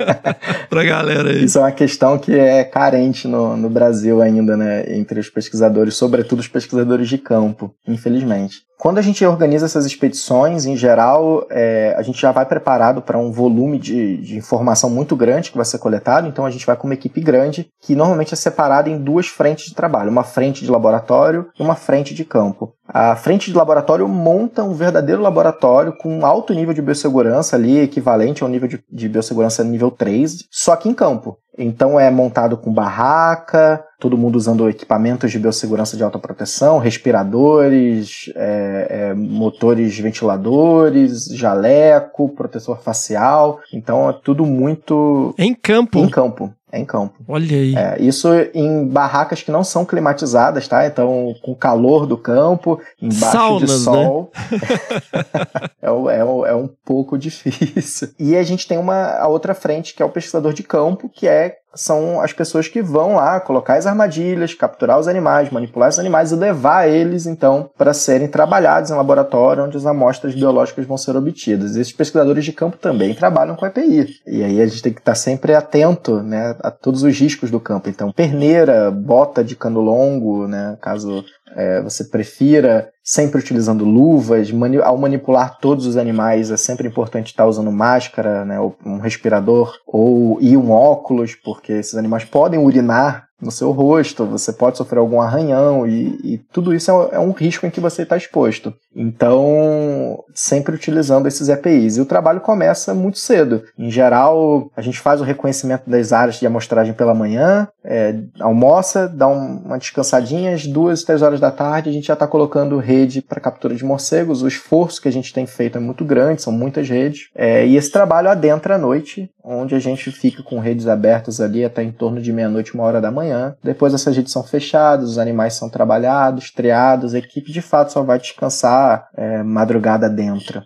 pra galera aí. Isso é uma questão que é carente no, no Brasil ainda, né, entre os pesquisadores, sobretudo os pesquisadores de campo, infelizmente. Quando a gente organiza essas expedições, em geral, é, a gente já vai preparado para um volume de, de, informação muito grande que vai ser coletado, então a gente vai com uma equipe grande, que normalmente é separada em duas frentes de trabalho, uma frente de laboratório e uma frente de campo. A frente de laboratório monta um verdadeiro laboratório com alto nível de biossegurança ali, equivalente ao nível de, de biossegurança nível 3, só que em campo. Então é montado com barraca, todo mundo usando equipamentos de biossegurança de alta proteção, respiradores, é, é, motores ventiladores, jaleco, protetor facial. Então é tudo muito. Em campo? Em campo. É em campo. Olha aí. É, isso em barracas que não são climatizadas, tá? Então, com calor do campo, embaixo Saunas, de né? sol. Né? é, é, é, um pouco difícil. E a gente tem uma a outra frente, que é o pesquisador de campo, que é são as pessoas que vão lá colocar as armadilhas, capturar os animais, manipular os animais e levar eles, então, para serem trabalhados em laboratório onde as amostras biológicas vão ser obtidas. Esses pesquisadores de campo também trabalham com EPI. E aí a gente tem que estar sempre atento né, a todos os riscos do campo. Então, perneira, bota de cano longo, né, caso é, você prefira sempre utilizando luvas, mani ao manipular todos os animais é sempre importante estar usando máscara, né, um respirador ou e um óculos, porque esses animais podem urinar no seu rosto, você pode sofrer algum arranhão e, e tudo isso é, é, um risco em que você está exposto. Então, sempre utilizando esses EPIs. E o trabalho começa muito cedo. Em geral, a gente faz o reconhecimento das áreas de amostragem pela manhã, é, almoça, dá um, uma descansadinha, às duas, três horas da tarde, a gente já está colocando rede para captura de morcegos. O esforço que a gente tem feito é muito grande, são muitas redes. É, e esse trabalho adentra à noite, onde a gente fica com redes abertas ali até em torno de meia-noite, uma hora da manhã manhã. Depois essas redes são fechadas, os animais são trabalhados, triados, a equipe de fato só vai descansar é, madrugada dentro.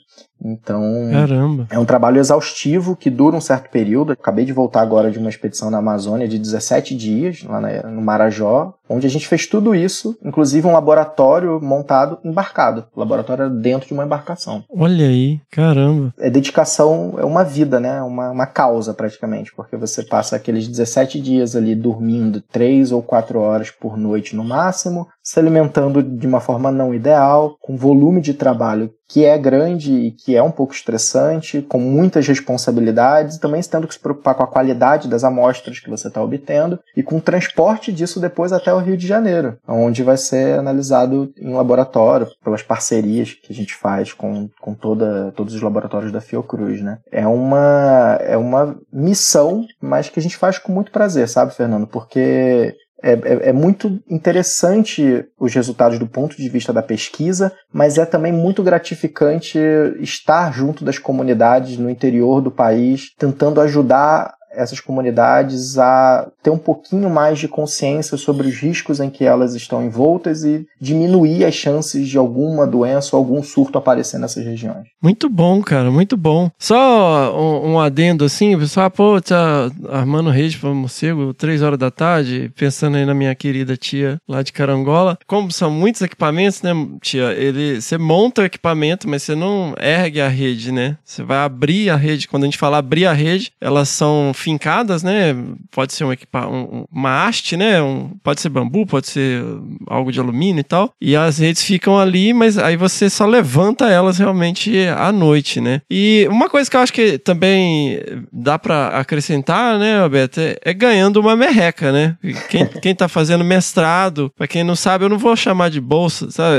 Então, Caramba. é um trabalho exaustivo que dura um certo período. Acabei de voltar agora de uma expedição na Amazônia de 17 dias, lá no Marajó, onde a gente fez tudo isso, inclusive um laboratório montado embarcado. O laboratório dentro de uma embarcação. Olha aí, caramba. É dedicação, é uma vida, né? Uma, uma causa praticamente, porque você passa aqueles 17 dias ali dormindo 3 ou 4 horas por noite no máximo, se alimentando de uma forma não ideal, com volume de trabalho que é grande e que é um pouco estressante, com muitas responsabilidades, também tendo que se preocupar com a qualidade das amostras que você está obtendo e com o transporte disso depois até o Rio de Janeiro, onde vai ser analisado em laboratório, pelas parcerias que a gente faz com, com toda, todos os laboratórios da Fiocruz. Né? É, uma, é uma missão, mas que a gente faz com muito prazer, sabe, Fernando? Porque é, é, é, muito interessante os resultados do ponto de vista da pesquisa, mas é também muito gratificante estar junto das comunidades no interior do país, tentando ajudar essas comunidades a ter um pouquinho mais de consciência sobre os riscos em que elas estão envoltas e diminuir as chances de alguma doença ou algum surto aparecer nessas regiões. Muito bom, cara, muito bom. Só um, um adendo assim, pessoal, pô, tá armando rede para morcego, três horas da tarde, pensando aí na minha querida tia lá de Carangola. Como são muitos equipamentos, né, tia? Ele, você monta o equipamento, mas você não ergue a rede, né? Você vai abrir a rede. Quando a gente fala abrir a rede, elas são fincadas, né? Pode ser um equipa um, uma haste, né? Um, pode ser bambu, pode ser algo de alumínio e tal. E as redes ficam ali, mas aí você só levanta elas realmente à noite, né? E uma coisa que eu acho que também dá para acrescentar, né, Roberto, é, é, ganhando uma merreca, né? Quem, quem tá fazendo mestrado, para quem não sabe, eu não vou chamar de bolsa, sabe?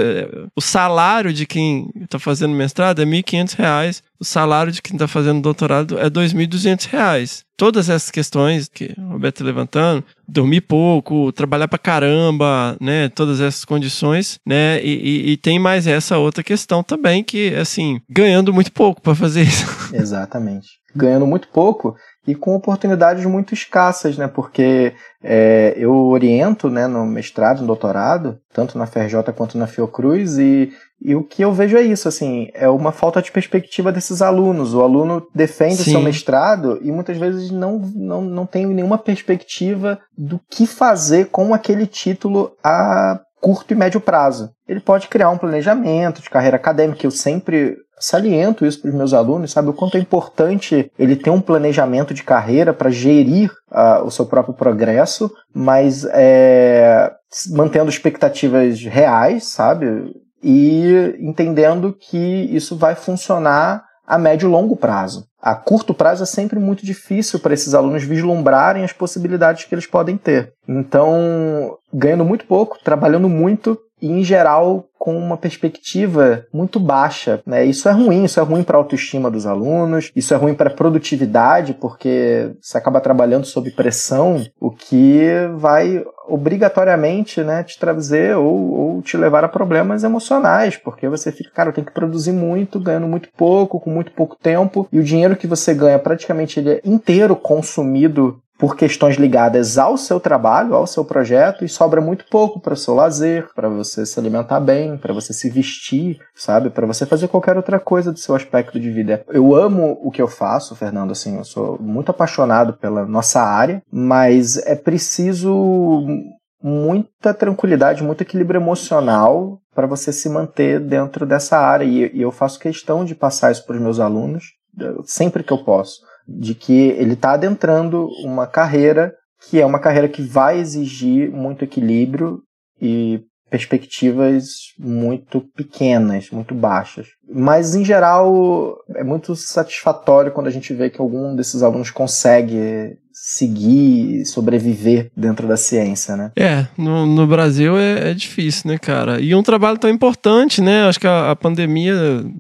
O salário de quem tá fazendo mestrado é R$ 1.500 o salário de quem está fazendo doutorado é R$ 2.200. Todas essas questões que o Roberto tá levantando, dormir pouco, trabalhar pra caramba, né, todas essas condições, né, e, e, e tem mais essa outra questão também que, assim, ganhando muito pouco para fazer isso. Exatamente. Ganhando muito pouco e com oportunidades muito escassas, né? Porque é, eu oriento né, no mestrado, no doutorado, tanto na FRJ quanto na Fiocruz, e, e o que eu vejo é isso, assim, é uma falta de perspectiva desses alunos. O aluno defende Sim. o seu mestrado e muitas vezes não, não, não tem nenhuma perspectiva do que fazer com aquele título a curto e médio prazo. Ele pode criar um planejamento de carreira acadêmica, eu sempre saliento isso para os meus alunos, sabe? O quanto é importante ele ter um planejamento de carreira para gerir uh, o seu próprio progresso, mas é, mantendo expectativas reais, sabe? E entendendo que isso vai funcionar a médio e longo prazo. A curto prazo é sempre muito difícil para esses alunos vislumbrarem as possibilidades que eles podem ter. Então, ganhando muito pouco, trabalhando muito e, em geral, com uma perspectiva muito baixa. Né? Isso é ruim, isso é ruim para a autoestima dos alunos, isso é ruim para a produtividade, porque você acaba trabalhando sob pressão, o que vai obrigatoriamente né, te trazer ou, ou te levar a problemas emocionais, porque você fica, cara, eu tenho que produzir muito, ganhando muito pouco, com muito pouco tempo, e o dinheiro que você ganha praticamente ele é inteiro consumido por questões ligadas ao seu trabalho, ao seu projeto, e sobra muito pouco para o seu lazer, para você se alimentar bem, para você se vestir, sabe? Para você fazer qualquer outra coisa do seu aspecto de vida. Eu amo o que eu faço, Fernando, assim, eu sou muito apaixonado pela nossa área, mas é preciso muita tranquilidade, muito equilíbrio emocional para você se manter dentro dessa área. E eu faço questão de passar isso para os meus alunos sempre que eu posso de que ele está adentrando uma carreira que é uma carreira que vai exigir muito equilíbrio e perspectivas muito pequenas, muito baixas. Mas, em geral, é muito satisfatório quando a gente vê que algum desses alunos consegue seguir, sobreviver dentro da ciência, né? É, no, no Brasil é, é, difícil, né, cara? E um trabalho tão importante, né? Acho que a, a pandemia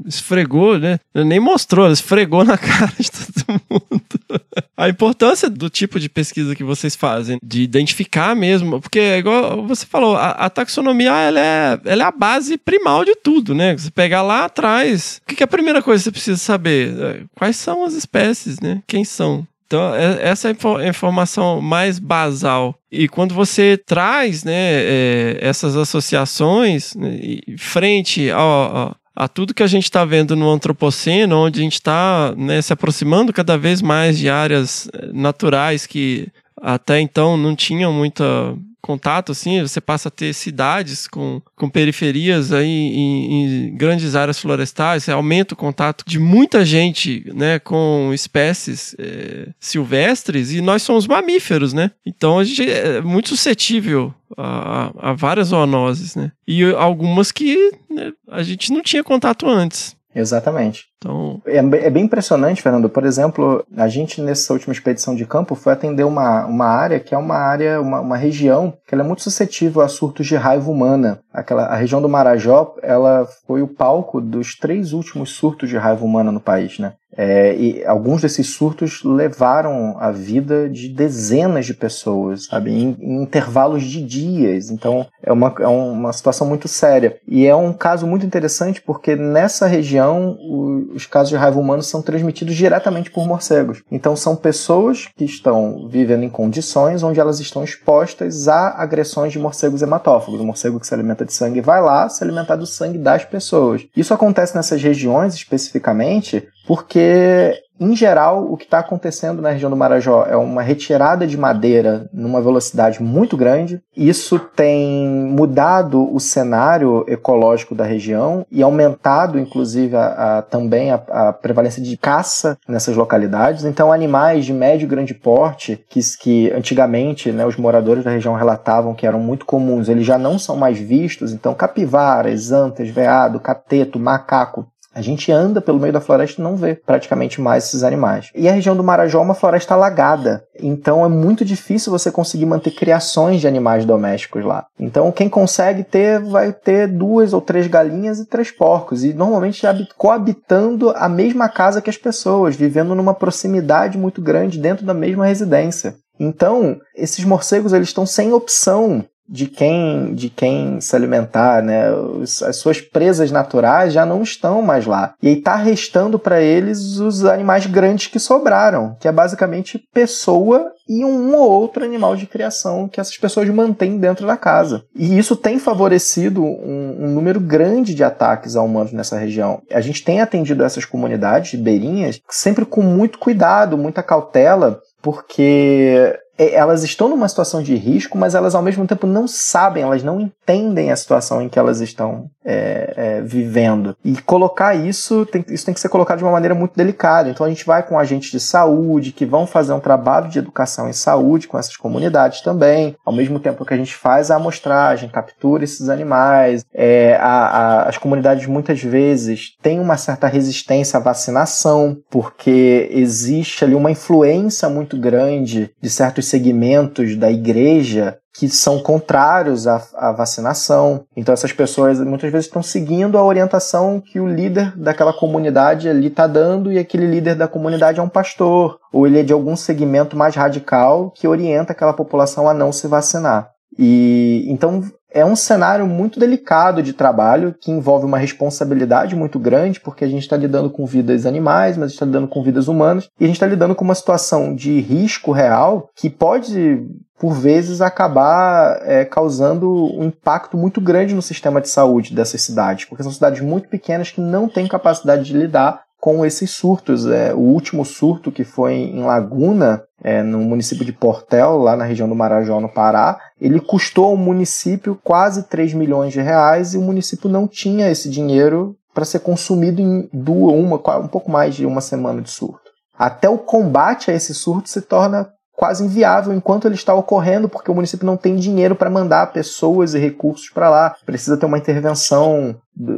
esfregou, né? Nem mostrou, esfregou na cara de todo mundo. a importância do tipo de pesquisa que vocês fazem, de identificar mesmo, porque é igual você falou, a, a taxonomia ela é, ela é a base primal de tudo, né? Você pegar lá atrás, o que, que é a primeira coisa que você precisa saber? É, quais são as espécies, né? Quem são? Então, é, essa é a informação mais basal. E quando você traz né, é, essas associações né, frente a, tudo que a gente está vendo no antropoceno, onde a gente está né, se aproximando cada vez mais de áreas é, naturais que até então não tinham muita contato, assim, você passa a ter cidades com, com periferias aí em, em grandes áreas florestais, você aumenta o contato de muita gente, né, com espécies é, silvestres e nós somos mamíferos, né? Então a gente é muito suscetível a, a várias zoonoses, né? E algumas que né, a gente não tinha contato antes. Exatamente. Então... É, é, bem impressionante, Fernando. Por exemplo, a gente nessa última expedição de campo foi atender uma, uma área que é uma área, uma, uma região que ela é muito suscetível a surtos de raiva humana. Aquela, a região do Marajó, ela foi o palco dos três últimos surtos de raiva humana no país, né? É, e alguns desses surtos levaram a vida de dezenas de pessoas, sabe, em, em intervalos de dias. Então é uma, é uma situação muito séria. E é um caso muito interessante porque nessa região o, os casos de raiva humana são transmitidos diretamente por morcegos. Então são pessoas que estão vivendo em condições onde elas estão expostas a agressões de morcegos hematófagos. O morcego que se alimenta de sangue vai lá se alimentar do sangue das pessoas. Isso acontece nessas regiões especificamente porque em geral, o que está acontecendo na região do Marajó é uma retirada de madeira numa velocidade muito grande. Isso tem mudado o cenário ecológico da região e aumentado, inclusive, a, a, também a, a, prevalência de caça nessas localidades. Então, animais de médio e grande porte, que, que antigamente né, os moradores da região relatavam que eram muito comuns, eles já não são mais vistos. Então, capivaras, antas, veado, cateto, macaco, a gente anda pelo meio da floresta e não vê praticamente mais esses animais. E a região do Marajó é uma floresta alagada, então é muito difícil você conseguir manter criações de animais domésticos lá. Então quem consegue ter vai ter duas ou três galinhas e três porcos e normalmente coabitando a mesma casa que as pessoas, vivendo numa proximidade muito grande dentro da mesma residência. Então, esses morcegos eles estão sem opção de quem de quem se alimentar, né? As suas presas naturais já não estão mais lá. E aí tá restando para eles os animais grandes que sobraram, que é basicamente pessoa e um ou outro animal de criação que essas pessoas mantêm dentro da casa. E isso tem favorecido um, um número grande de ataques a humanos nessa região. A gente tem atendido essas comunidades ribeirinhas sempre com muito cuidado, muita cautela, porque elas estão numa situação de risco, mas elas ao mesmo tempo não sabem, elas não entendem a situação em que elas estão é, é, vivendo. E colocar isso tem, isso tem que ser colocado de uma maneira muito delicada. Então a gente vai com agentes de saúde que vão fazer um trabalho de educação em saúde com essas comunidades também, ao mesmo tempo que a gente faz a amostragem, captura esses animais. É, a, a, as comunidades muitas vezes têm uma certa resistência à vacinação, porque existe ali uma influência muito grande de certos segmentos da igreja que são contrários à, à, vacinação. Então essas pessoas muitas vezes estão seguindo a orientação que o líder daquela comunidade ali está dando e aquele líder da comunidade é um pastor ou ele é de algum segmento mais radical que orienta aquela população a não se vacinar. E então é um cenário muito delicado de trabalho que envolve uma responsabilidade muito grande, porque a gente está lidando com vidas animais, mas está lidando com vidas humanas, e a gente está lidando com uma situação de risco real que pode por vezes acabar é, causando um impacto muito grande no sistema de saúde dessas cidades, porque são cidades muito pequenas que não têm capacidade de lidar com esses surtos. É, o último surto que foi em Laguna, é, no município de Portel, lá na região do Marajó, no Pará, ele custou ao município quase 3 milhões de reais e o município não tinha esse dinheiro para ser consumido em duas, uma, um pouco mais de uma semana de surto. Até o combate a esse surto se torna quase inviável enquanto ele está ocorrendo, porque o município não tem dinheiro para mandar pessoas e recursos para lá. Precisa ter uma intervenção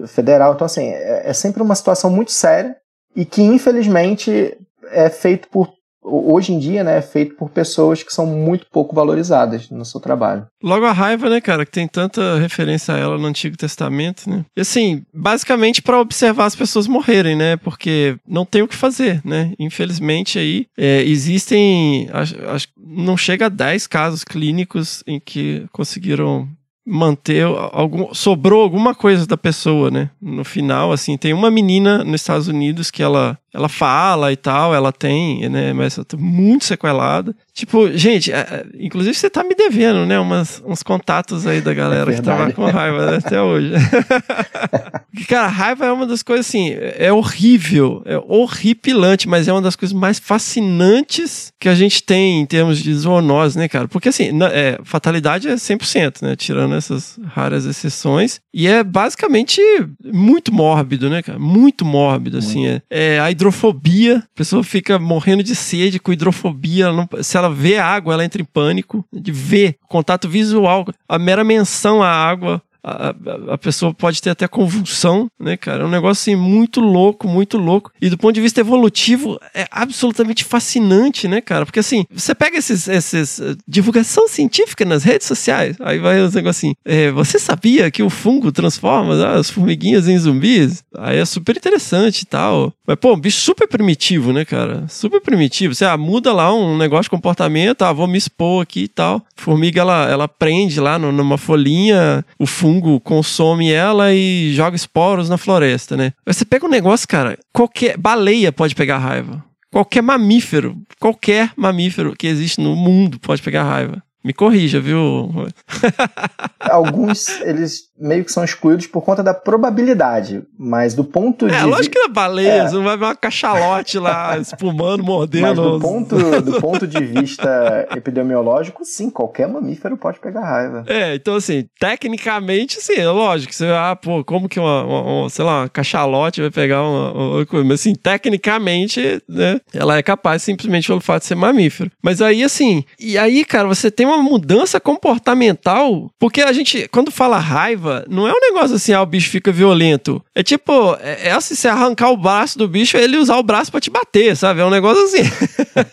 federal. Então, assim, é, é sempre uma situação muito séria e que, infelizmente, é feito por hoje em dia, né, é feito por pessoas que são muito pouco valorizadas no seu trabalho. Logo a raiva, né, cara, que tem tanta referência a ela no Antigo Testamento, né? E assim, basicamente para observar as pessoas morrerem, né? Porque não tem o que fazer, né? Infelizmente aí é, existem, acho, acho, não chega a 10 casos clínicos em que conseguiram manter algum sobrou alguma coisa da pessoa, né? No final, assim, tem uma menina nos Estados Unidos que ela ela fala e tal, ela tem, né? Mas ela tá muito sequelada. Tipo, gente, é, é, inclusive você tá me devendo, né? Umas, uns contatos aí da galera é que tava com raiva né, até hoje. Cara, raiva é uma das coisas assim, é horrível, é horripilante, mas é uma das coisas mais fascinantes que a gente tem em termos de zoonose, né, cara? Porque assim, é, fatalidade é 100%, né? Tirando essas raras exceções. E é basicamente muito mórbido, né, cara? Muito mórbido, assim. É, é a hidrofobia, a pessoa fica morrendo de sede com hidrofobia. Ela não, se ela vê água, ela entra em pânico. De ver, contato visual, a mera menção à água a, a, pessoa pode ter até convulsão, né, cara? É um negócio assim muito louco, muito louco. E do ponto de vista evolutivo, é absolutamente fascinante, né, cara? Porque assim, você pega esses, esses uh, divulgação científica nas redes sociais, aí vai os negócios assim, é, você sabia que o fungo transforma ah, as formiguinhas em zumbis? Aí é super interessante e tal. Mas, pô, um bicho super primitivo, né, cara? Super primitivo. Você ah, muda lá um negócio de comportamento, ah, vou me expor aqui e tal. Formiga, ela, ela prende lá no, numa folhinha o fungo fungo consome ela e joga esporos na floresta, né? Você pega um negócio, cara, qualquer baleia pode pegar raiva. Qualquer mamífero, qualquer mamífero que existe no mundo pode pegar raiva. Me corrija, viu? Alguns, eles meio que são excluídos por conta da probabilidade, mas do ponto é, de... É, lógico que é baleia, é. não vai ver uma cachalote lá espumando, mordendo. Mas do ponto, do ponto de vista epidemiológico, sim, qualquer mamífero pode pegar raiva. É, então assim, tecnicamente, sim, é lógico. Você, ah, pô, como que uma, uma, uma sei lá, uma cachalote vai pegar uma, coisa? Mas assim, tecnicamente, né, ela é capaz simplesmente pelo fato de ser mamífero. Mas aí, assim, e aí, cara, você tem uma mudança comportamental, porque a gente, quando fala raiva, não é um negócio assim, ah, o bicho fica violento. É tipo, é, é assim, você arrancar o braço do bicho ele usar o braço para te bater, sabe? É um negócio assim.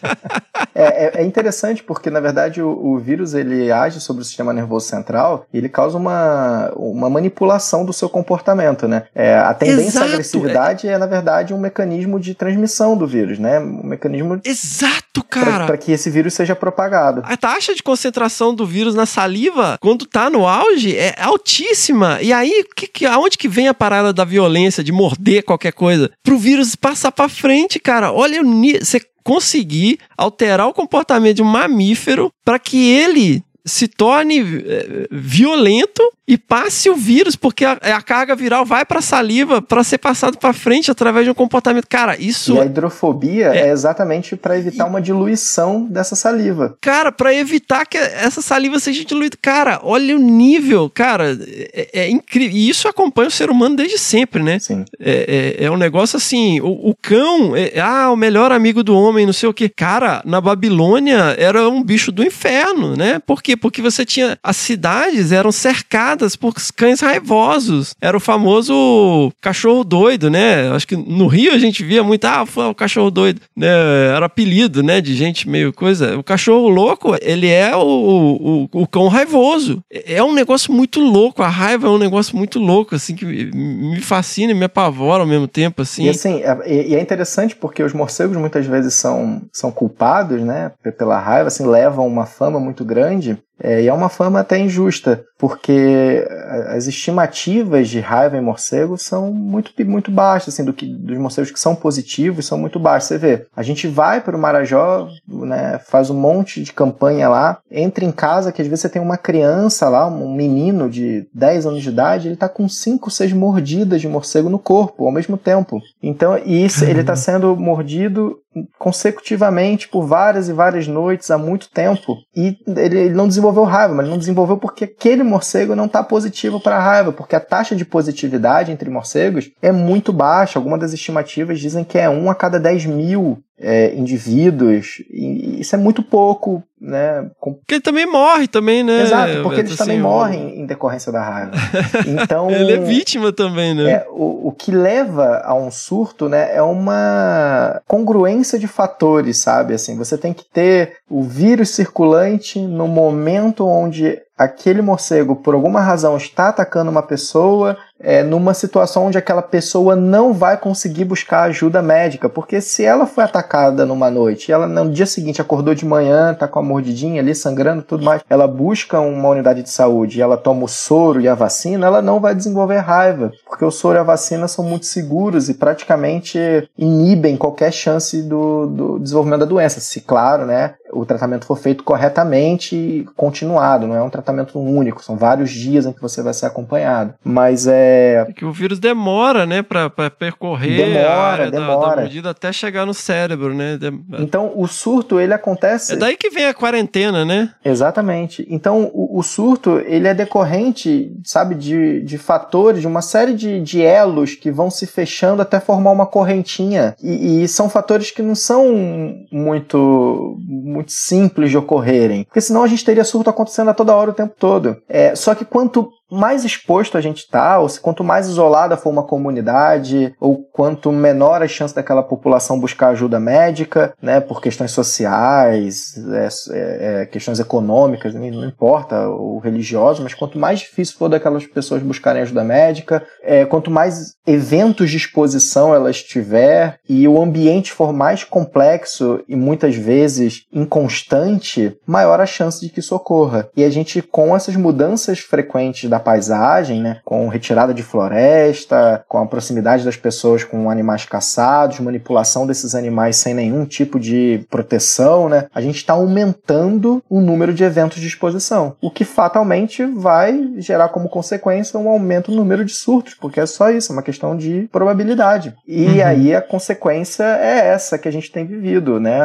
é, é, é, interessante porque, na verdade, o, o, vírus ele age sobre o sistema nervoso central e ele causa uma, uma manipulação do seu comportamento, né? É, a tendência Exato. à agressividade é, na verdade, um mecanismo de transmissão do vírus, né? Um mecanismo. Exato, cara! Para que esse vírus seja propagado. A taxa de concentração do vírus na saliva, quando tá no auge, é altíssima. E aí, que, que, aonde que vem a parada da violência, de morder qualquer coisa? Pro vírus passar pra frente, cara. Olha, você conseguir alterar o comportamento de um mamífero para que ele se torne é, violento e passe o vírus, porque a, a carga viral vai para a saliva para ser passado para frente através de um comportamento. Cara, isso. E a hidrofobia é, é exatamente para evitar uma diluição dessa saliva. Cara, para evitar que essa saliva seja diluída. Cara, olha o nível, cara, é, é incrível. E isso acompanha o ser humano desde sempre, né? Sim. É, é, é um negócio assim: o, o cão, é, ah, o melhor amigo do homem, não sei o que. Cara, na Babilônia era um bicho do inferno, né? Por Porque você tinha. As cidades eram cercadas por cães raivosos. Era o famoso cachorro doido, né? Acho que no Rio a gente via muito, ah, o cachorro doido, né? Era apelido, né? De gente meio coisa. O cachorro louco, ele é o, o, o cão raivoso. É um negócio muito louco. A raiva é um negócio muito louco, assim, que me fascina e me apavora ao mesmo tempo, assim. E assim, é, é interessante porque os morcegos muitas vezes são, são culpados, né? Pela raiva, assim, levam uma fama muito grande. É, e é uma fama até injusta, porque as estimativas de raiva em morcegos são muito, muito baixas, assim, do que, dos morcegos que são positivos são muito baixas. Você vê, a gente vai para o Marajó, né, faz um monte de campanha lá, entra em casa que às vezes você tem uma criança lá, um menino de 10 anos de idade, ele está com 5, 6 mordidas de morcego no corpo ao mesmo tempo. Então, isso, ele está sendo mordido consecutivamente por várias e várias noites há muito tempo e ele, ele não desenvolveu raiva, mas não desenvolveu porque aquele morcego não está positivo para a raiva, porque a taxa de positividade entre morcegos é muito baixa. Algumas das estimativas dizem que é um a cada 10 mil é, indivíduos, e isso é muito pouco, né? Porque ele também morre também, né? Exato, porque eles também morrem em decorrência da raiva. Então... ele é vítima também, né? É, o, o que leva a um surto, né, é uma congruência de fatores, sabe? Assim, você tem que ter o vírus circulante no momento onde aquele morcego, por alguma razão, está atacando uma pessoa é, numa situação onde aquela pessoa não vai conseguir buscar ajuda médica, porque se ela foi atacada numa noite ela no dia seguinte acordou de manhã, tá com a mordidinha ali, sangrando tudo mais, ela busca uma unidade de saúde ela toma o soro e a vacina, ela não vai desenvolver raiva, porque o soro e a vacina são muito seguros e praticamente inibem qualquer chance do, do desenvolvimento da doença, se claro, né, o tratamento for feito corretamente e continuado, não é um tratamento único, são vários dias em que você vai ser acompanhado. Mas é. é que o vírus demora, né, para percorrer demora, a área demora. Da, da mordida até chegar no cérebro, né? Então o surto ele acontece. É daí que vem a quarentena, né? Exatamente. Então o, o surto ele é decorrente, sabe, de, de fatores, de uma série de, de elos que vão se fechando até formar uma correntinha. E, e são fatores que não são muito muito simples de ocorrerem. Porque senão a gente teria surto acontecendo a toda hora tempo todo. É, só que quanto mais exposto a gente está, ou se quanto mais isolada for uma comunidade, ou quanto menor a chance daquela população buscar ajuda médica, né, por questões sociais, é, é, é questões econômicas, não importa, ou religiosas, mas quanto mais difícil for daquelas pessoas buscarem ajuda médica, é, quanto mais eventos de exposição elas tiver e o ambiente for mais complexo e muitas vezes inconstante, maior a chance de que isso ocorra. E a gente, com essas mudanças frequentes da da paisagem, né? Com retirada de floresta, com a proximidade das pessoas com animais caçados, manipulação desses animais sem nenhum tipo de proteção, né? A gente está aumentando o número de eventos de exposição, o que fatalmente vai gerar como consequência um aumento no número de surtos, porque é só isso, é uma questão de probabilidade. E uhum. aí a consequência é essa que a gente tem vivido, né?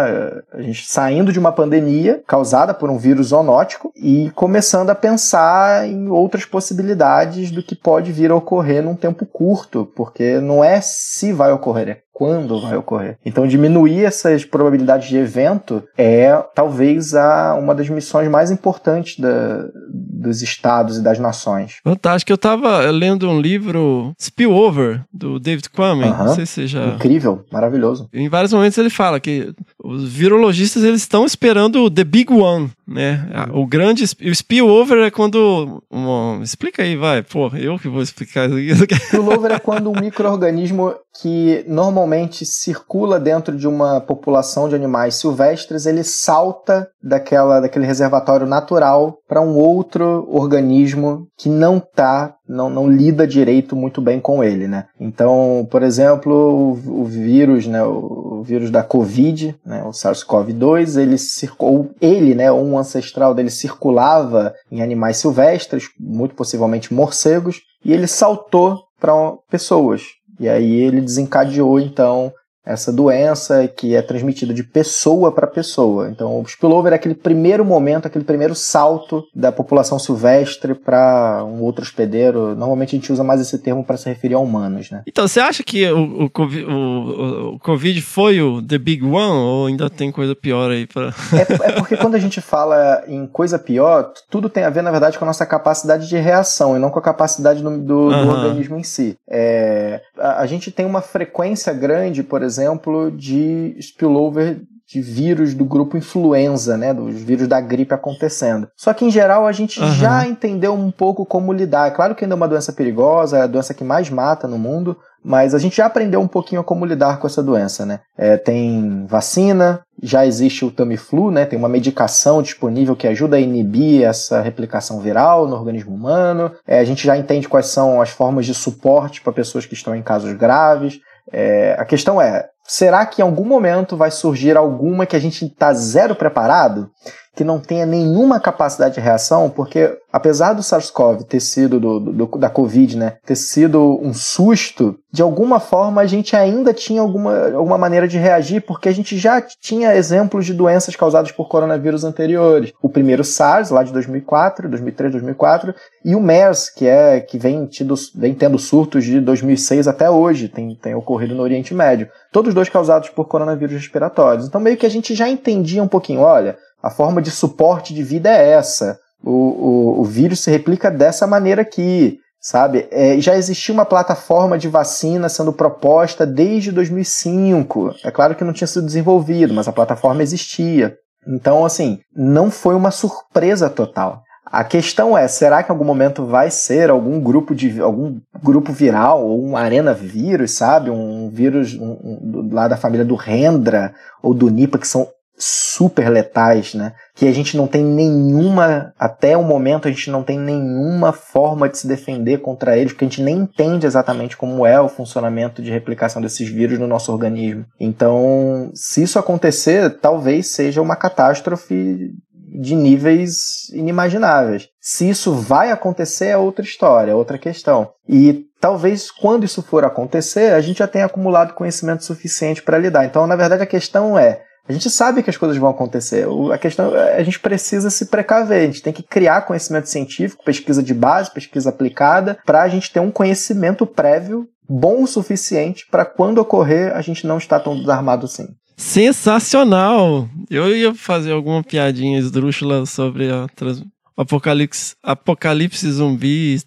A gente saindo de uma pandemia causada por um vírus zoonótico e começando a pensar em outras possibilidades possibilidades do que pode vir a ocorrer num tempo curto, porque não é se vai ocorrer, é quando vai ocorrer. Então, diminuir essas probabilidades de evento é talvez a, uma das missões mais importantes da, dos estados e das nações. Fantástico. Eu estava lendo um livro Spillover, do David Quammen. Uh -huh. Não sei se já... Incrível, maravilhoso. Em vários momentos ele fala que os virologistas eles estão esperando o The Big One, né? O grande... O spillover é quando... Um, explica aí, vai. Pô, eu que vou explicar isso. Spillover é quando um microorganismo que normalmente circula dentro de uma população de animais silvestres, ele salta daquela, daquele reservatório natural para um outro organismo que não tá, não, não lida direito muito bem com ele, né? Então, por exemplo, o, o vírus, né, o o vírus da Covid, né, o SARS-CoV-2, ele circulou, ele, né, um ancestral dele circulava em animais silvestres, muito possivelmente morcegos, e ele saltou para pessoas. E aí ele desencadeou então essa doença que é transmitida de pessoa para pessoa. Então, o spillover é aquele primeiro momento, aquele primeiro salto da população silvestre para um outro hospedeiro. Normalmente a gente usa mais esse termo para se referir a humanos, né? Então, você acha que o, o, COVID, o, o COVID foi o the big one ou ainda tem coisa pior aí para? é, é porque quando a gente fala em coisa pior, tudo tem a ver, na verdade, com a nossa capacidade de reação e não com a capacidade do, do, uhum. do organismo em si. É, a, a gente tem uma frequência grande, por exemplo, exemplo, de spillover de vírus do grupo influenza, né, dos vírus da gripe acontecendo. Só que em geral a gente uhum. já entendeu um pouco como lidar. É claro que ainda é uma doença perigosa, é a doença que mais mata no mundo, mas a gente já aprendeu um pouquinho a como lidar com essa doença, né? É, tem vacina, já existe o Tamiflu, né? Tem uma medicação disponível que ajuda a inibir essa replicação viral no organismo humano. É, a gente já entende quais são as formas de suporte para pessoas que estão em casos graves. É, a questão é, será que em algum momento vai surgir alguma que a gente está zero preparado? Que não tenha nenhuma capacidade de reação, porque apesar do SARS-CoV ter sido do, do, da Covid, né, ter sido um susto, de alguma forma a gente ainda tinha alguma, alguma maneira de reagir, porque a gente já tinha exemplos de doenças causadas por coronavírus anteriores. O primeiro SARS, lá de 2004, 2003, 2004, e o MERS, que é que vem, tido, vem tendo surtos de 2006 até hoje, tem, tem ocorrido no Oriente Médio. Todos dois causados por coronavírus respiratórios. Então meio que a gente já entendia um pouquinho, olha, a forma de suporte de vida é essa. O, o, o vírus se replica dessa maneira aqui, sabe? É, já existia uma plataforma de vacina sendo proposta desde 2005. É claro que não tinha sido desenvolvido, mas a plataforma existia. Então, assim, não foi uma surpresa total. A questão é, será que em algum momento vai ser algum grupo de algum grupo viral ou um arena vírus, sabe? Um vírus um, um, lá da família do Rendra ou do Nipa que são super letais, né? Que a gente não tem nenhuma, até o momento a gente não tem nenhuma forma de se defender contra eles, porque a gente nem entende exatamente como é o funcionamento de replicação desses vírus no nosso organismo. Então, se isso acontecer, talvez seja uma catástrofe de níveis inimagináveis. Se isso vai acontecer é outra história, é outra questão. E talvez quando isso for acontecer, a gente já tenha acumulado conhecimento suficiente para lidar. Então, na verdade, a questão é a gente sabe que as coisas vão acontecer. A questão é a gente precisa se precaver. A gente tem que criar conhecimento científico, pesquisa de base, pesquisa aplicada, para a gente ter um conhecimento prévio bom o suficiente para quando ocorrer a gente não estar tão desarmado assim. Sensacional! Eu ia fazer alguma piadinha esdrúxula sobre a trans... apocalipse, apocalipse zumbi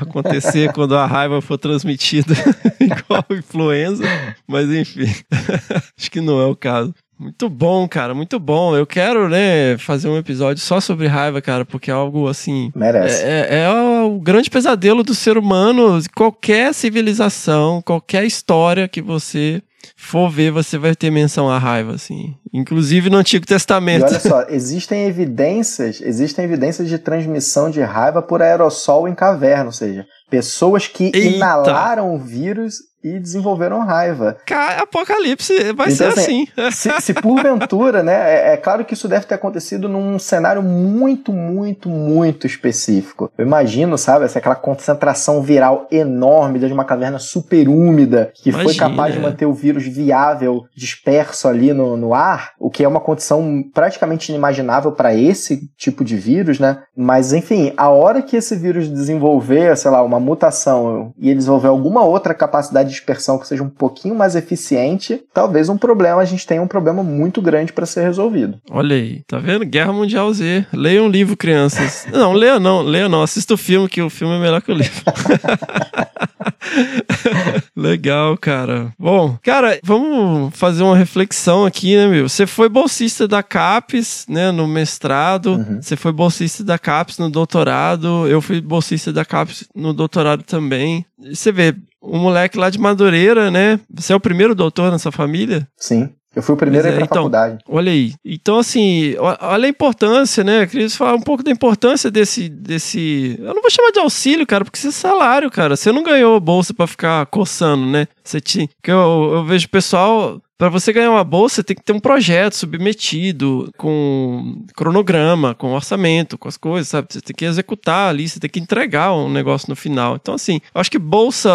acontecer quando a raiva for transmitida igual influenza, mas enfim, acho que não é o caso. Muito bom, cara, muito bom. Eu quero, né, fazer um episódio só sobre raiva, cara, porque é algo assim. Merece. É, é, é o grande pesadelo do ser humano. Qualquer civilização, qualquer história que você for ver, você vai ter menção à raiva, assim. Inclusive no Antigo Testamento. E olha só, existem evidências, existem evidências de transmissão de raiva por aerossol em caverna, ou seja, pessoas que Eita. inalaram o vírus e desenvolveram raiva. Apocalipse vai então, ser assim. assim. Se, se porventura, né? É, é, claro que isso deve ter acontecido num cenário muito, muito, muito específico. Eu imagino, sabe, essa, aquela concentração viral enorme de uma caverna super úmida que Imagina. foi capaz de manter o vírus viável, disperso ali no, no ar, o que é uma condição praticamente inimaginável para esse tipo de vírus, né? Mas, enfim, a hora que esse vírus desenvolver, sei lá, uma mutação e ele desenvolver alguma outra capacidade dispersão que seja um pouquinho mais eficiente, talvez um problema, a gente tenha um problema muito grande para ser resolvido. Olha aí, tá vendo? Guerra Mundial Z. Leia um livro, crianças. não, leia não, leia não. Assista o filme, que o filme é melhor que o livro. Legal, cara. Bom, cara, vamos fazer uma reflexão aqui, né, meu? Você foi bolsista da CAPES, né, no mestrado. Uhum. Você foi bolsista da CAPES no doutorado. Eu fui bolsista da CAPES no doutorado também. Você vê, um moleque lá de Madureira, né? Você é o primeiro doutor na sua família? Sim. Eu fui o primeiro é, a ir pra então, faculdade. Olha aí. Então, assim, olha a importância, né? Eu queria falar um pouco da importância desse, desse. Eu não vou chamar de auxílio, cara, porque isso é salário, cara. Você não ganhou bolsa para ficar coçando, né? Você tinha. Que eu, eu vejo pessoal para você ganhar uma bolsa, tem que ter um projeto submetido com cronograma, com orçamento, com as coisas, sabe? Você tem que executar ali, você tem que entregar um negócio no final. Então, assim, eu acho que bolsa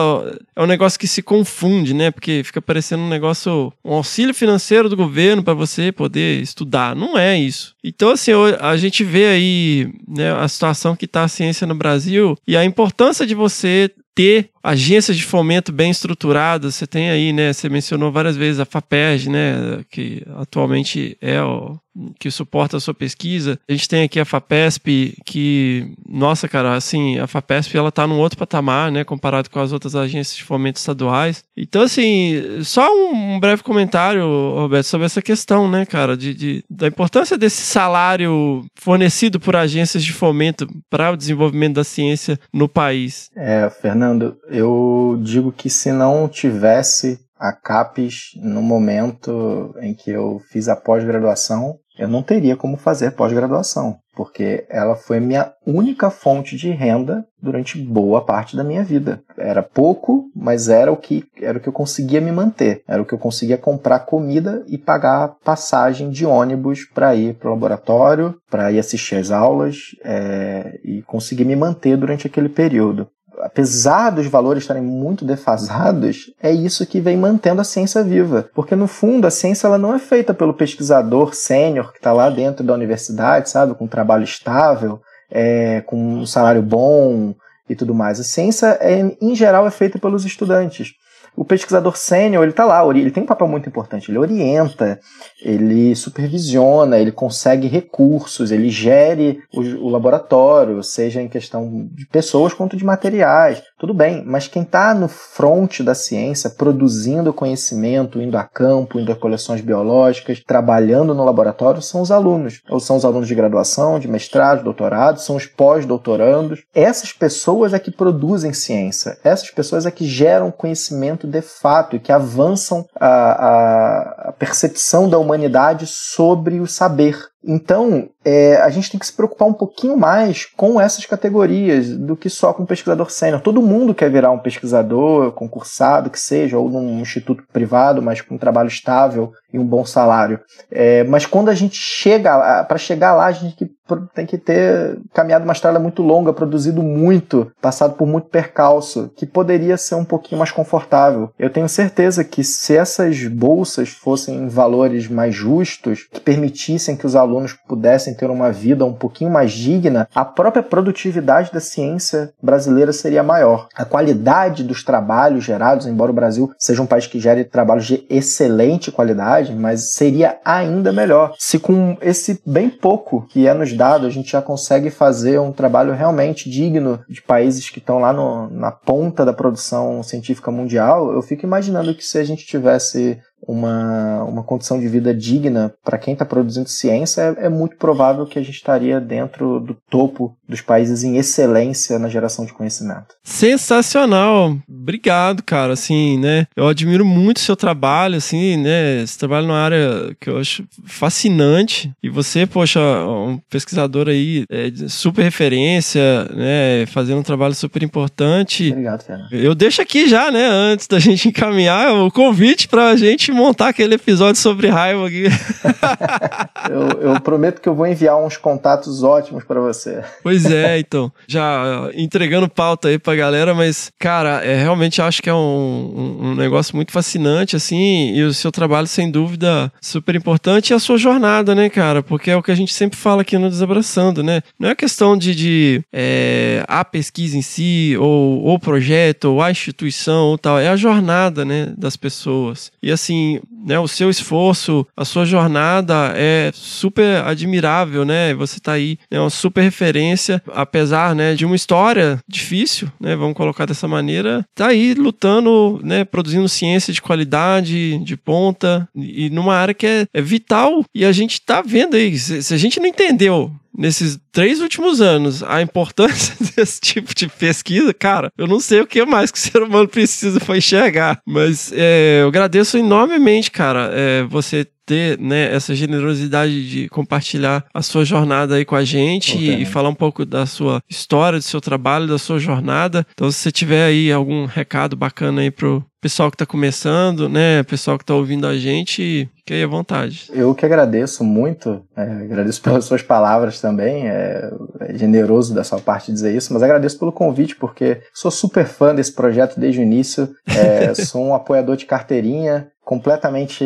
é um negócio que se confunde, né? Porque fica parecendo um negócio, um auxílio financeiro do governo para você poder estudar. Não é isso. Então, assim, a gente vê aí né, a situação que está a ciência no Brasil e a importância de você ter agências de fomento bem estruturadas. Você tem aí, né? Você mencionou várias vezes a FAPERJ, né? Que atualmente é o que suporta a sua pesquisa. A gente tem aqui a FAPESP, que, nossa, cara, assim, a FAPESP ela tá num outro patamar, né, comparado com as outras agências de fomento estaduais. Então, assim, só um breve comentário, Roberto, sobre essa questão, né, cara, de, de da importância desse salário fornecido por agências de fomento para o desenvolvimento da ciência no país. É, Fernando, eu digo que se não tivesse a CAPES no momento em que eu fiz a pós-graduação, eu não teria como fazer pós-graduação, porque ela foi minha única fonte de renda durante boa parte da minha vida. Era pouco, mas era o que era o que eu conseguia me manter, era o que eu conseguia comprar comida e pagar passagem de ônibus para ir para o laboratório, para ir assistir às aulas é, e conseguir me manter durante aquele período apesar dos valores estarem muito defasados, é isso que vem mantendo a ciência viva. Porque, no fundo, a ciência ela não é feita pelo pesquisador sênior que está lá dentro da universidade, sabe, com um trabalho estável, é, com um salário bom e tudo mais. A ciência, é, em geral, é feita pelos estudantes o pesquisador sênior, ele está lá, ele tem um papel muito importante, ele orienta, ele supervisiona, ele consegue recursos, ele gere o, o laboratório, seja em questão de pessoas quanto de materiais, tudo bem, mas quem está no front da ciência, produzindo conhecimento, indo a campo, indo a coleções biológicas, trabalhando no laboratório, são os alunos. Ou são os alunos de graduação, de mestrado, doutorado, são os pós-doutorandos. Essas pessoas é que produzem ciência, essas pessoas é que geram conhecimento de fato e que avançam a, a, a percepção da humanidade sobre o saber. Então, é, a gente tem que se preocupar um pouquinho mais com essas categorias do que só com pesquisador sênior. Todo mundo quer virar um pesquisador, concursado, que seja, ou num instituto privado, mas com um trabalho estável e um bom salário. É, mas quando a gente chega, para chegar lá, a gente tem que ter caminhado uma estrada muito longa, produzido muito, passado por muito percalço, que poderia ser um pouquinho mais confortável. Eu tenho certeza que se essas bolsas fossem valores mais justos, que permitissem que os alunos pudessem ter uma vida um pouquinho mais digna, a própria produtividade da ciência brasileira seria maior. A qualidade dos trabalhos gerados, embora o Brasil seja um país que gere trabalhos de excelente qualidade, mas seria ainda melhor se com esse bem pouco que é nos dado a gente já consegue fazer um trabalho realmente digno de países que estão lá no, na ponta da produção científica mundial. Eu fico imaginando que se a gente tivesse uma, uma condição de vida digna para quem está produzindo ciência, é, é, muito provável que a gente estaria dentro do topo dos países em excelência na geração de conhecimento. Sensacional! Obrigado, cara. Assim, né? Eu admiro muito o seu trabalho, assim, né? Você trabalha numa área que eu acho fascinante. E você, poxa, um pesquisador aí, é, super referência, né? Fazendo um trabalho super importante. Obrigado, Fernando. Eu deixo aqui já, né? Antes da gente encaminhar o convite para a gente montar aquele episódio sobre raiva aqui. eu, eu, prometo que eu vou enviar uns contatos ótimos para você. Pois é, então. Já entregando pauta aí pra galera, mas, cara, é, realmente acho que é um, um, um negócio muito fascinante, assim, e o seu trabalho, sem dúvida, super importante, e a sua jornada, né, cara? Porque é o que a gente sempre fala aqui no Desabraçando, né? Não é questão de, de é, a pesquisa em si, ou o projeto, ou a instituição, ou tal, é a jornada, né, das pessoas. E assim, né, o seu esforço, a sua jornada é super admirável, né? Você tá aí, é uma super referência, apesar, né, de uma história difícil, né? Vamos colocar dessa maneira, tá aí lutando, né, produzindo ciência de qualidade, de ponta e numa área que é, é vital e a gente tá vendo aí, se, se a gente não entendeu nesses três últimos anos a importância desse tipo de pesquisa, cara, eu não sei o que mais que o ser humano precisa para enxergar. Mas é, eu agradeço enormemente, cara, é, você ter né, essa generosidade de compartilhar a sua jornada aí com a gente e, e, falar um pouco da sua história, do seu trabalho, da sua jornada. Então, se você tiver aí algum recado bacana aí pro pessoal que está começando, né, pessoal que está ouvindo a gente, fique aí à vontade. Eu que agradeço muito, é, agradeço pelas suas palavras também, é, é, generoso da sua parte dizer isso, mas agradeço pelo convite, porque sou super fã desse projeto desde o início, é, sou um apoiador de carteirinha, completamente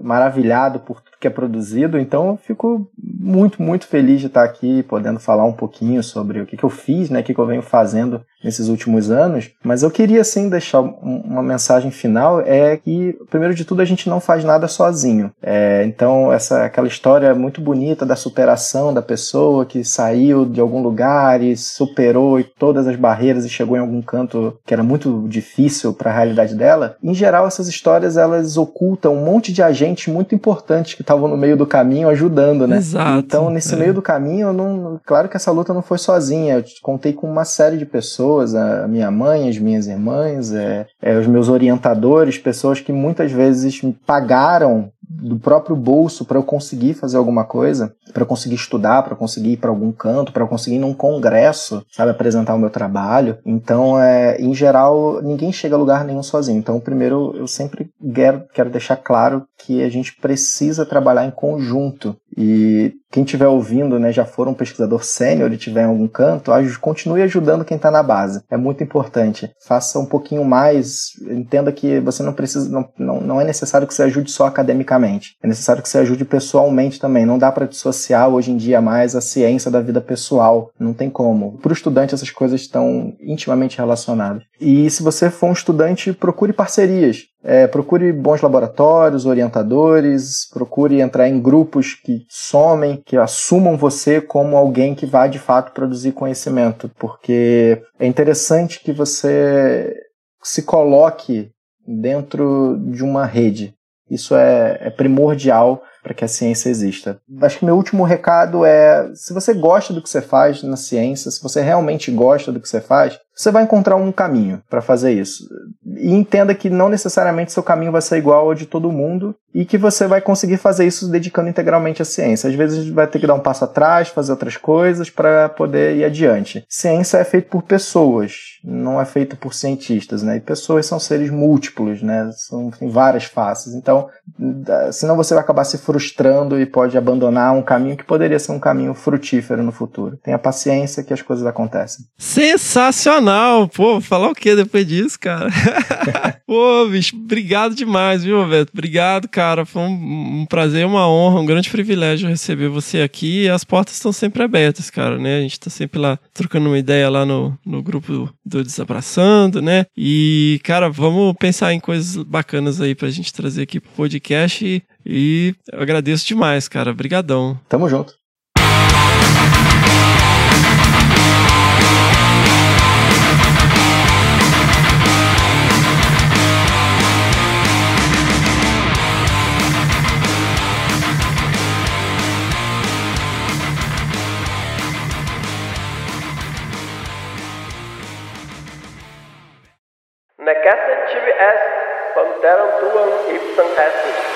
maravilhado por que é produzido, então eu fico muito, muito feliz de estar aqui, podendo falar um pouquinho sobre o que, que eu fiz, né, o que, que eu venho fazendo nesses últimos anos, mas eu queria sim deixar uma mensagem final, é que, primeiro de tudo, a gente não faz nada sozinho. É, então, essa aquela história muito bonita da superação da pessoa que saiu de algum lugar e superou todas as barreiras e chegou em algum canto que era muito difícil para a realidade dela, em geral essas histórias elas ocultam um monte de agentes muito importantes que estavam no meio do caminho ajudando, né? Exato. Então, nesse é. meio do caminho, não, claro que essa luta não foi sozinha. Eu contei com uma série de pessoas, a minha mãe, as minhas irmãs, é, é, os meus orientadores, pessoas que muitas vezes me pagaram do próprio bolso para eu conseguir fazer alguma coisa, para eu conseguir estudar, para conseguir ir para algum canto, para eu conseguir ir num congresso, sabe, apresentar o meu trabalho. Então, é, em geral, ninguém chega a lugar nenhum sozinho. Então, primeiro, eu sempre quero, quero deixar claro que a gente precisa trabalhar em conjunto. E quem estiver ouvindo, né, já for um pesquisador sênior e estiver em algum canto, continue ajudando quem está na base. É muito importante. Faça um pouquinho mais. Entenda que você não precisa, não, não, não é necessário que você ajude só academicamente. É necessário que você ajude pessoalmente também. Não dá para dissociar hoje em dia mais a ciência da vida pessoal. Não tem como. Para o estudante, essas coisas estão intimamente relacionadas. E se você for um estudante, procure parcerias. É, procure bons laboratórios, orientadores, procure entrar em grupos que somem, que assumam você como alguém que vai de fato produzir conhecimento, porque é interessante que você se coloque dentro de uma rede. Isso é, é primordial para que a ciência exista. Acho que meu último recado é: se você gosta do que você faz na ciência, se você realmente gosta do que você faz, você vai encontrar um caminho para fazer isso. E entenda que não necessariamente seu caminho vai ser igual ao de todo mundo e que você vai conseguir fazer isso dedicando integralmente à ciência. Às vezes vai ter que dar um passo atrás, fazer outras coisas para poder ir adiante. Ciência é feita por pessoas, não é feita por cientistas, né? E pessoas são seres múltiplos, né? São tem várias faces. Então, senão você vai acabar se e pode abandonar um caminho que poderia ser um caminho frutífero no futuro. Tenha paciência que as coisas acontecem. Sensacional! Pô, falar o que depois disso, cara? Pô, bicho, obrigado demais, viu, Roberto? Obrigado, cara. Foi um, um prazer, uma honra, um grande privilégio receber você aqui. E as portas estão sempre abertas, cara, né? A gente tá sempre lá trocando uma ideia lá no, no grupo do Desabraçando, né? E, cara, vamos pensar em coisas bacanas aí pra gente trazer aqui pro podcast. E, e eu agradeço demais, cara. Obrigadão. Tamo junto. Tibi est, panteram tuam ipsam estis.